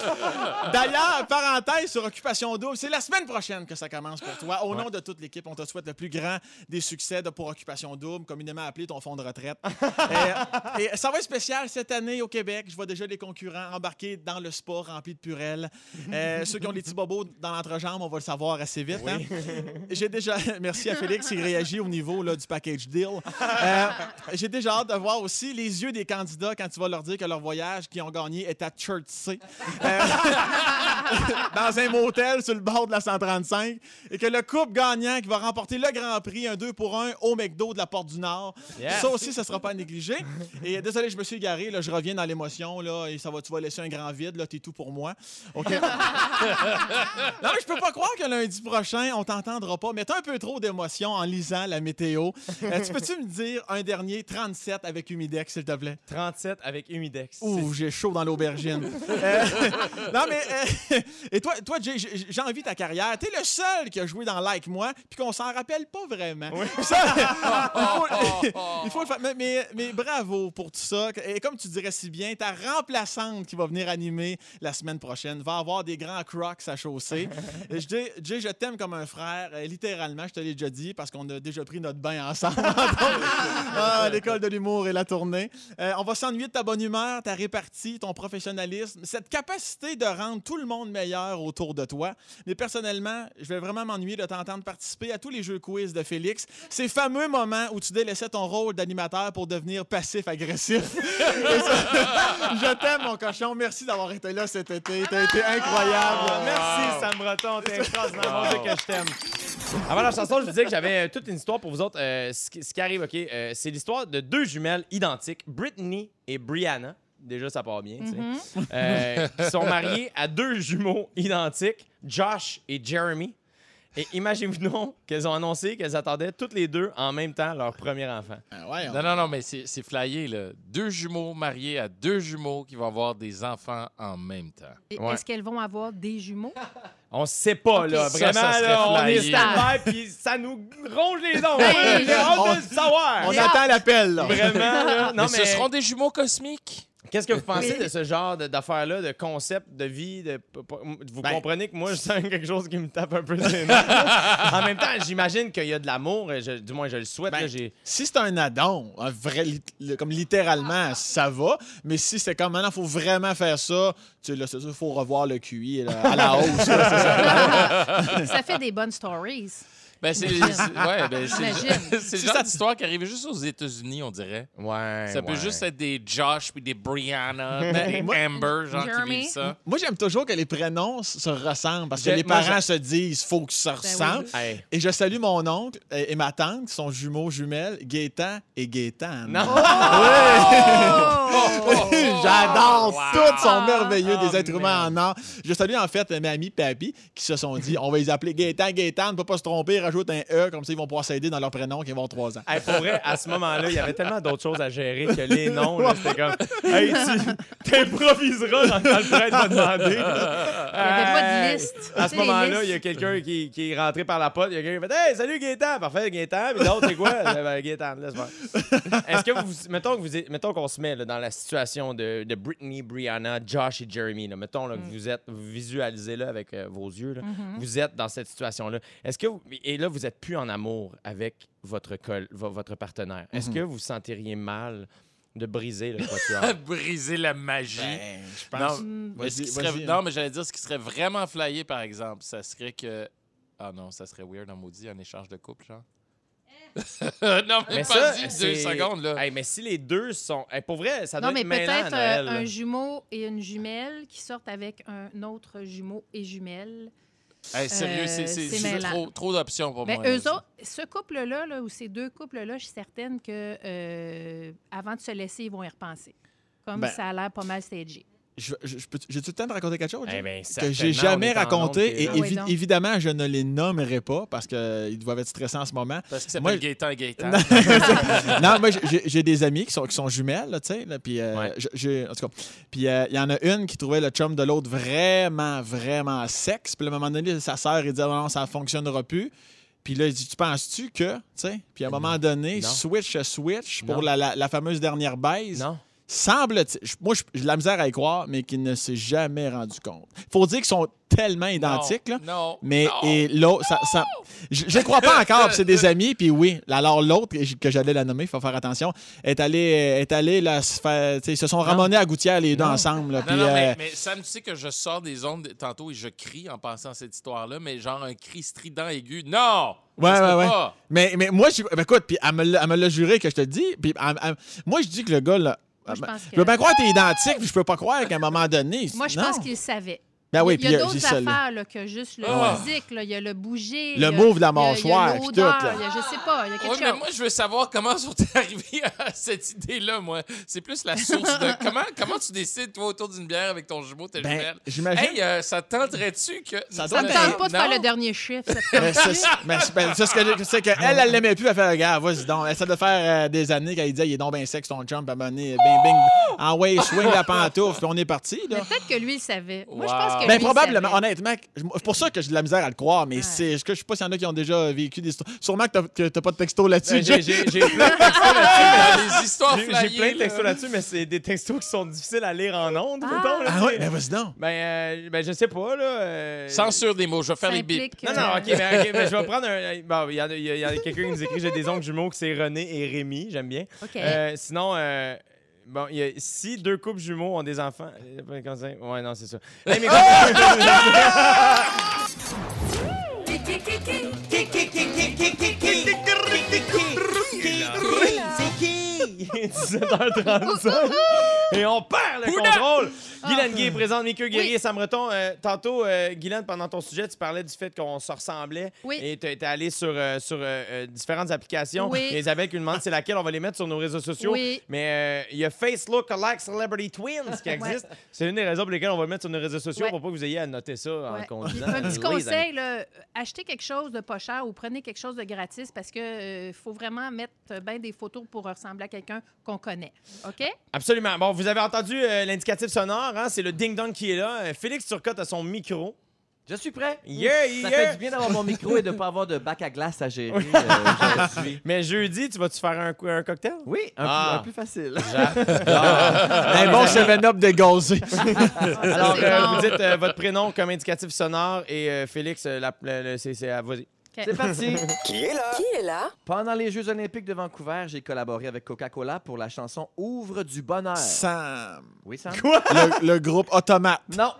D'ailleurs, parenthèse sur Occupation Double, c'est la semaine prochaine que ça commence pour toi. Au nom de toute l'équipe, on te souhaite le plus grand des succès de pour Occupation Double, communément appelé ton fonds de retraite. et, et ça va être spécial cette année au Québec. Je vois déjà les concurrents embarquer dans le sport rempli de purelles. Euh, ceux qui ont les petits bobos dans l'entrejambe, on va le savoir assez vite. hein? J'ai déjà. Merci à Félix, il réagit au niveau là, du package deal. Euh, J'ai déjà hâte de voir aussi les yeux des candidats quand tu vas leur dire que leur voyage qu'ils ont gagné est à Church C. Euh, dans un motel sur le bord de la 135 et que le couple gagnant qui va remporter le Grand Prix, un 2 pour 1 au McDo de la Porte du Nord. Yes. Ça aussi, ça ne sera pas à négliger. Et désolé, je me suis égaré. Là, je reviens dans l'émotion là, et ça va, tu vas laisser un grand vide. Là, t'es tout pour moi. OK? non, mais je peux pas croire que lundi prochain, on t'entendra pas. Mais t'as un peu trop d'émotion en lisant la météo. Euh, tu peux-tu me dire un dernier 37 avec Humidex, s'il te plaît? 37 avec Humidex. Ouh, j'ai chaud dans l'aubergine. Euh, non, mais. euh, et toi, toi Jay, j'ai envie ta carrière. T'es le seul qui a joué dans Like Moi, puis qu'on s'en rappelle pas vraiment. Ça, il, faut, il faut le faire. Mais, mais, mais bravo pour tout ça. Et comme tu dirais si bien, ta remplaçante qui va venir animer la semaine prochaine va avoir des grands crocs à chausser. Et je dis, Jay, je t'aime comme un frère. Euh, littéralement, je te l'ai déjà dit, parce qu'on a déjà pris notre bain ensemble. Ah, l'école de l'humour et la tournée. Euh, on va s'ennuyer de ta bonne humeur, ta répartie, ton professionnalisme, cette capacité de rendre tout le monde meilleur autour de toi. Mais personnellement, je vais vraiment m'ennuyer de t'entendre participer à tous les jeux quiz de Félix. Ces fameux moments où tu délaissais ton rôle d'animateur pour devenir passif-agressif. Je t'aime, mon cochon. Merci d'avoir été là cet été. T'as été incroyable. Merci, Sam Breton. T'es extraordinaire. Mon Dieu, que je t'aime. Avant la chanson, je vous disais que j'avais euh, toute une histoire pour vous autres. Euh, ce, qui, ce qui arrive, OK, euh, c'est l'histoire de deux jumelles identiques, Brittany et Brianna. Déjà, ça part bien, tu sais. Euh, qui sont mariées à deux jumeaux identiques, Josh et Jeremy. Et imaginez-vous donc qu'elles ont annoncé qu'elles attendaient toutes les deux en même temps leur premier enfant. Ah, ouais, on- Non, non, non, mais c'est c'est flyé, là. Deux jumeaux mariés à deux jumeaux qui vont avoir des enfants en même temps. Ouais. Est-ce qu'elles vont avoir des jumeaux? On sait pas, là. Ça, Vraiment, ça serait là, on est stand-by, puis ça nous ronge les ongles. Hey, J'ai hâte on- de le savoir. On attend l'appel, là. Vraiment, là. Non, mais, mais, ce seront des jumeaux cosmiques? Qu'est-ce que vous pensez de ce genre de- d'affaires-là, de concept de vie? De... Vous Ben- comprenez que moi, je sens quelque chose qui me tape un peu. En même temps, j'imagine qu'il y a de l'amour. Du moins, je le souhaite. Ben, là, Si c'est un addon, un vrai, comme littéralement, ça va. Mais si c'est comme maintenant, il faut vraiment faire ça, tu sais, là, c'est sûr, il faut revoir le QI là, à la hausse. là, c'est ça. Ça fait des bonnes stories. Ben, c'est ouais, ben, le genre d'histoire qui arrive juste aux États-Unis, on dirait. Ouais. Ça peut ouais. juste être des Josh puis des Brianna, puis des Moi- Amber, genre qui Jeremy. vivent ça. Moi, j'aime toujours que les prénoms se ressemblent parce que les moi, parents se disent faut que ça Ben oui. ressemble. Hey. Et je salue mon oncle et et ma tante qui sont jumeaux jumelles, Gaétan et Gaétan. Non. Oh! Wow. tous sont merveilleux, Oh, des êtres humains en or. Je salue en fait mes amis Papi qui se sont dit on va les appeler Gaétan, Gaétan, ne peut pas se tromper, rajoute un E, comme ça ils vont pouvoir s'aider dans leur prénom qui vont avoir trois ans. Hey, pour vrai, à ce moment-là, il y avait tellement d'autres choses à gérer que les noms. C'était comme, hey, tu t'improviseras dans quand le prêtre va demander. Il n'y avait pas de liste. À ce moment-là, il y a quelqu'un qui, qui est rentré par la porte. Il y a quelqu'un qui a fait Hey, salut Gaétan. Parfait, Gaétan. Puis l'autre, c'est quoi? Ben, Gaétan, laisse faire. Est-ce que vous. Mettons vous qu'on se met là, dans la situation de, de Britney, Brianna, Josh et Jeremy. là. Mettons là, que vous êtes. Vous visualisez là avec euh, vos yeux. là. Vous êtes dans cette situation-là. Est-ce que. vous- et là, vous n'êtes plus en amour avec votre, col, vo- votre partenaire. Est-ce que vous vous sentiriez mal de briser le quatuor? Briser la magie. Ben, je non, pense. Mm. mais serait- non, mais j'allais dire ce qui serait vraiment flyé, par exemple, ça serait que. Ah non, ça serait weird en maudit, un échange de couple, genre. non, mais, Mais pas ça, dit deux secondes, là. Hey, mais si les deux sont. Hey, pour vrai, ça doit Non, mais être peut-être euh, un jumeau et une jumelle qui sortent avec un autre jumeau et jumelle. Hey, sérieux, Euh, c'est mêlant. trop, trop d'options pour Mais moi. eux là, autres, ce couple-là, là, ou ces deux couples-là, je suis certaine que euh, avant de se laisser, ils vont y repenser. Comme Ben, ça a l'air pas mal stagé. Je- je- je peux- J'ai-tu le temps de raconter quelque chose? Eh ben, que j'ai jamais raconté et. Ah oui, évi- donc. évidemment je ne les nommerai pas parce qu'ils doivent être stressants en ce moment. Parce que ça Moi, Gaétan et Gaétan. non, moi, j'ai- j'ai des amis qui sont, qui sont jumelles, tu sais. Puis, euh, Ouais. j'ai- en tout cas, puis euh, il y en a une qui trouvait le chum de l'autre vraiment, vraiment sexe. Puis à un moment donné, sa sœur, il dit, Ah, non, ça ne fonctionnera plus. Puis là, il dit, tu penses-tu que, tu sais? Puis à un moment donné, Non. switch, switch pour Non. la, la- la fameuse dernière baise. Non. Semble, moi, j'ai de la misère à y croire, mais qu'il ne s'est jamais rendu compte. faut dire qu'ils sont tellement identiques, là. Non. Mais non. et l'autre, ça, ça- je ne crois pas encore, c'est des amis, puis oui. Alors l'autre, que j'allais la nommer, il faut faire attention, est allé, est allé là, se faire, ils se sont ramenés à Gouttière les deux Non. ensemble. là, Non, non, euh, mais Sam, tu sais que je sors des ondes tantôt et je crie en pensant à cette histoire-là, mais genre un cri strident aigu. Non! Ouais, ouais, ouais. pas. mais, mais moi, je, ben, écoute, puis elle me l'a- juré que je te dis, puis moi, je dis que le gars, là, Moi, je ben, pense je peux bien croire que t'es identique, puis je peux pas croire qu'à un moment donné. Moi, je non. pense qu'il savait. Ben oui, il y a euh, d'autres ça, affaires là, que juste le Ah. physique. là. Il y a le bouger. Le move de la il y a mâchoire, tout, il y a- Je sais pas, il y a quelque Oui, mais moi, je veux savoir comment sont arrivés à cette idée-là, moi. C'est plus la source de. comment, comment tu décides, toi, autour d'une bière avec ton jumeau, tes Ben, jumelles? j'imagine. Hey, euh, ça te tenterait-tu que. Ça Ça me Ben, tente pas de faire le dernier chiffre. ça te Mais c'est ben, c'est ce que je- c'est qu'elle, elle l'aimait plus. Elle fait, regarde, vas-y donc. Elle ça de faire euh, des années qu'elle disait, il est donc bien sexe ton chum. Un moment donné, bing, bing. Ah ouais, swing la pantoufle. Puis on est parti, peut-être que lui, il savait. Moi, je pense que Ben, probablement, savait. honnêtement, c'est pour ça que j'ai de la misère à le croire, mais Ouais. c'est, je, je sais pas s'il y en a qui ont déjà vécu des histoires. Sûrement que t'as, que t'as pas de texto là-dessus. Ben, J'ai Jay. j'ai- j'ai plein de textos là-dessus. mais- Les histoires J'ai plein de là. textos là-dessus, mais c'est des textos qui sont difficiles à lire en ondes, Ah. mettons. là, Ah ouais, sais. ben vas-y donc. Ben, euh, ben, je sais pas, là. euh, Censure des mots, je vais faire les bips. implique, Non, euh, non, ok, ben, ok, ben, je vais prendre un. Bon, il y a, quelqu'un qui nous écrit j'ai des oncles jumeaux que c'est René et Rémi, j'aime bien. OK. Euh, sinon, euh, bon, il y a, si deux couples jumeaux ont des enfants. euh, comment ça- Ouais, non, c'est ça. Hey, mais C'est qui? 17h35. Et on perd le contrôle. Guylaine Gay présente Mickey Guerrier et Sam Breton. Euh, tantôt, euh, Guylaine, pendant ton sujet, tu parlais du fait qu'on se ressemblait. Oui. Et tu étais allé sur, euh, sur euh, euh, différentes applications. Oui. Et Isabelle qui nous demande c'est laquelle on va les mettre sur nos réseaux sociaux. Oui. Mais il y a Face Look Alike Celebrity Twins qui existe. C'est une des raisons pour lesquelles on va le mettre sur nos réseaux sociaux Ouais. pour pas que vous ayez à noter ça en Ouais. conduisant. Puis, un petit Les conseil, là, achetez quelque chose de pas cher ou prenez quelque chose de gratis parce que faut vraiment mettre bien des photos pour ressembler à quelqu'un qu'on connaît. OK? Absolument. Bon, vous avez entendu euh, l'indicatif sonore, hein? c'est le ding-dong qui est là. Euh, Félix Turcotte a son micro. Je suis prêt. Yeah, Ça yeah. fait du bien d'avoir mon micro et de ne pas avoir de bac à glace à gérer. euh, je suis. Mais jeudi, tu vas-tu faire un, cocktail? Oui, un, Ah. plus, un plus facile. Un bon 7-up dégazé. Alors, C'est euh, bon. vous dites euh, votre prénom comme indicatif sonore et euh, Félix, euh, la- c'est à C'est parti. Qui est là? Pendant les Jeux olympiques de Vancouver, j'ai collaboré avec Coca-Cola pour la chanson Ouvre du bonheur. Sam. Oui, Sam? Le, le groupe Automate. Non.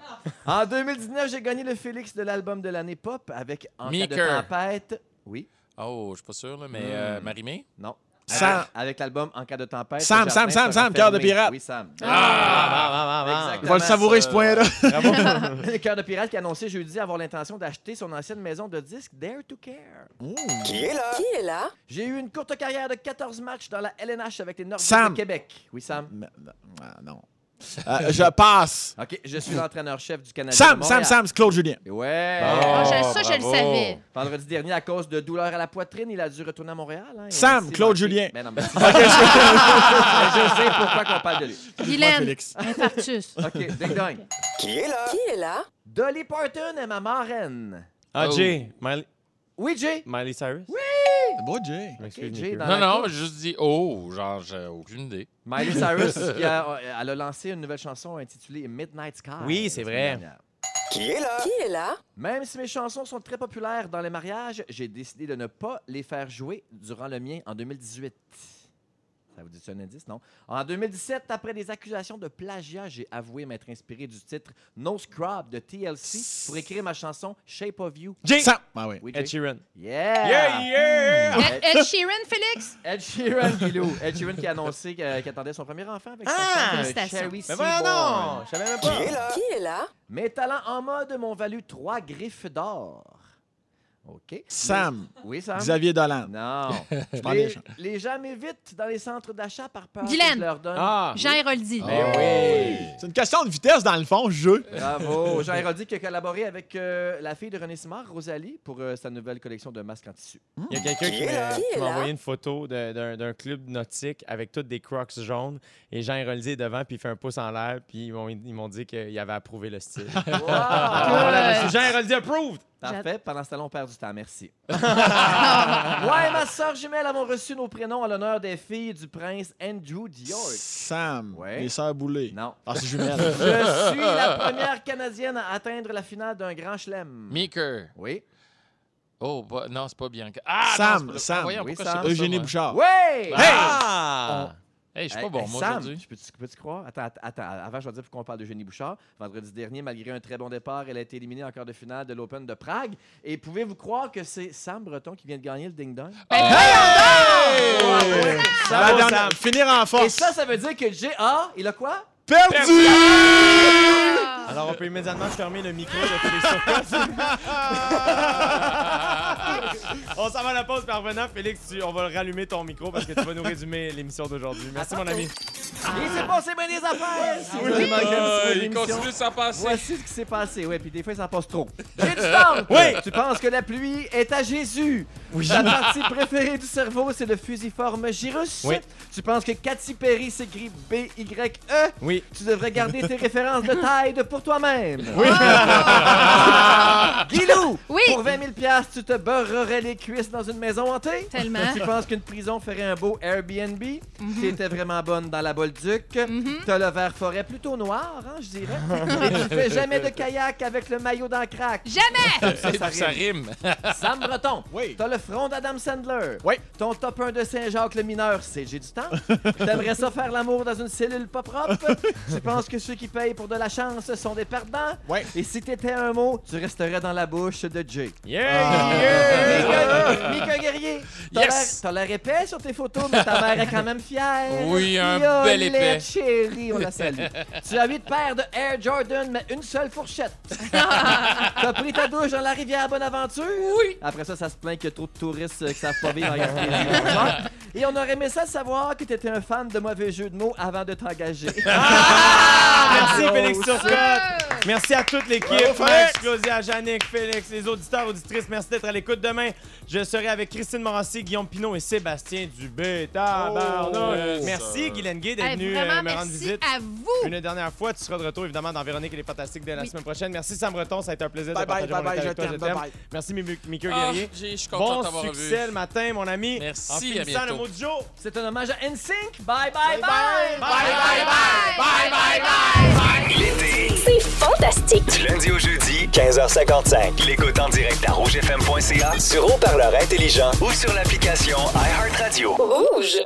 En 2019, j'ai gagné le Félix de l'album de l'année pop avec En cas de Meeker. tempête. Oui. Oh, je suis pas sûr, là, mais euh, Hmm. Marimé? Non. Sam. Avec, l'album En cas de tempête. Sam, Sam, Sam, Sam, Cœur de pirate. Oui, Sam. Ah, On va le savourer, ce point-là. Cœur de pirate qui a annoncé jeudi avoir l'intention d'acheter son ancienne maison de disques Dare to Care. Qui est là? J'ai eu une courte carrière de 14 matchs dans la LNH avec les Nordiques Sam. de Québec. Oui, Sam. Ah, non. Euh, je passe. OK, je suis l'entraîneur-chef du Canada. Sam, de Sam. Sam, c'est Claude Julien. Ouais. Ah, Oh, ça, je le savais. Vendredi dernier, à cause de douleurs à la poitrine, il a dû retourner à Montréal. hein, et Sam, ainsi Claude Julien. Ben non, ben, c'est- je sais pourquoi qu'on parle de lui. Guylaine, Félix. infarctus. OK, ding dong. Qui est là? Dolly Parton est ma marraine. Ah, Oh. Jay. Miley, Oui, Jay. Miley Cyrus? Bon, Jay. Je m'excuse, Ok, Jay, Mickey. dans Non, non, j'ai juste dit oh, genre, j'ai aucune idée. Miley Cyrus, qui a, elle a lancé une nouvelle chanson intitulée Midnight Sky. Oui, c'est vrai. semaine dernière. Qui est là? Même si mes chansons sont très populaires dans les mariages, j'ai décidé de ne pas les faire jouer durant le mien en 2018. Ça vous dit un indice, non? En 2017, après des accusations de plagiat, j'ai avoué m'être inspiré du titre No Scrub de TLC pour écrire ma chanson Shape of You. Jay. Sam. Ah oui. Oui, Ed? Sheeran. Yeah! Yeah, yeah! Ed, Ed Sheeran, Félix? Ed Sheeran, Guilou. Ed Sheeran qui a annoncé qu'il attendait son premier enfant avec sa Ah! femme, euh, Félicitations. Cherry Mais Seaborn. donc! Je savais même pas. Qui est là? Mes talents en mode m'ont valu trois griffes d'or. OK. Sam. Oui, Sam? Xavier Dolan. Non. prends des les, les gens m'évitent dans les centres d'achat par peur Guylaine. que je leur donne. Ah! Jean Héroldi. Ben oui! C'est une question de vitesse, dans le fond, jeu. Bravo. Jean Héroldi qui a collaboré avec euh, la fille de René Simard, Rosalie, pour euh, sa nouvelle collection de masques en tissu. Il y a quelqu'un qui m'a- Qui envoyé une photo de- d'un d'un club nautique avec toutes des crocs jaunes et Jean Héroldi est devant puis il fait un pouce en l'air puis ils m'ont ils m'ont dit qu'il avait approuvé le style. Wow! Voilà, monsieur Jean Héroldi approved! Parfait. Pendant ce temps-là, on perd du temps. Merci. Et ma soeur jumelle avons reçu nos prénoms à l'honneur des filles du prince Andrew d'York. Sam. Ouais. Les sœurs Boulay. Non. Ah, c'est jumelle. Je suis la première Canadienne à atteindre la finale d'un grand chelem. Meeker. Oui. Oh, pas- non, c'est pas Bianca. Ah, Sam, non, Sam. Ah, voyons, Oui, Sam. Eugénie? Bouchard. Ouais! Ah! Hey, je suis Hey, pas bon, hey, moi, aujourd'hui. je peux-tu peux-tu croire? Attends, att- attends, avant, je vais dire pourquoi on parle d'Eugénie Bouchard. Vendredi dernier, malgré un très bon départ, elle a été éliminée en quart de finale de l'Open de Prague. Et pouvez-vous croire que c'est Sam Breton qui vient de gagner le ding-dong? La Bravo, dernière- Sam. Finir en Et force. ça, ça veut dire que J.A., il a quoi? Perdu! Alors on peut immédiatement fermer le micro de. on s'en va à la pause par revenant. Félix, tu- on va rallumer ton micro parce que tu vas nous résumer l'émission d'aujourd'hui. Merci mon ami. Il s'est passé bien des affaires! Si vous Oui. avez manqué un petit peu Ah, il l'émission, continue de s'en passer. Voici ce qui s'est passé. Oui, puis des fois, ça passe trop. J'ai du temps! Oui. Tu penses que la pluie est à Jésus? Ta partie préférée du cerveau, c'est le fusiforme gyrus. Oui. Tu penses que Katy Perry s'écrit B-Y-E. Oui. Tu devrais garder tes références de taille pour toi-même. Oui. Guilou! Oui. Pour 20 000 piastres, tu te beurrerais les cuisses dans une maison hantée? Tellement. Tu penses qu'une prison ferait un beau Airbnb? Mhm. Tu étais vraiment bonne dans la Bolduc. Mhm. T'as le vert forêt plutôt noir, hein, je dirais. Et tu fais jamais de kayak avec le maillot dans le crack. Jamais! Ça, ça Ça rime. rime. Sam Breton. Oui. T'as le front d'Adam Sandler. Oui. Ton top 1 de Saint-Jacques le mineur, c'est J'ai du temps. T'aimerais ça faire l'amour dans une cellule pas propre? tu penses que ceux qui payent pour de la chance sont des perdants? Oui. Et si t'étais un mot, tu resterais dans la bouche de Jay. Yeah! Mika, Mika Guerrier, t'as Yes. l'air- t'as l'air épais sur tes photos, mais ta mère est quand même fière. Oui, un bel épais. chérie, on la salue. tu as huit paires de Air Jordan, mais une seule fourchette. T'as pris ta douche dans la rivière Bonaventure? Oui. Après ça, ça se plaint qu'il y a trop de touristes qui savent pas vivre en Gaspésie. Et on aurait aimé ça savoir que t'étais un fan de mauvais jeux de mots avant de t'engager. Merci Bravo, Félix. Turcotte. Merci à toute l'équipe. Max, Félix. Claudia, Jannick, Félix, les auditeurs, auditrices. Merci d'être à l'écoute demain. Je serai avec Christine Morancy, Guillaume Pinot et Sébastien Dubé. Oh, merci ça. Guylaine Gay d'être Hey, venu euh, me rendre merci visite. à vous. Une dernière fois, tu seras de retour évidemment dans Véronique et les Fantastiques dès la Oui. semaine prochaine. Merci Sam Breton, ça a été un plaisir Bye de bye, partager bye mon bye, avec toi. Je bye t'aime. bye. Merci Mika Ah, Guerrier. j'ai- je suis content Bon succès vu. le matin, mon ami. Merci, En finissant le mot du jour. C'est un hommage à NSYNC. Bye bye bye. L'été, C'est fantastique. du lundi au jeudi, 15h55. L'écoute en direct à rougefm.ca, sur haut-parleur intelligent ou sur l'application iHeartRadio. Rouge.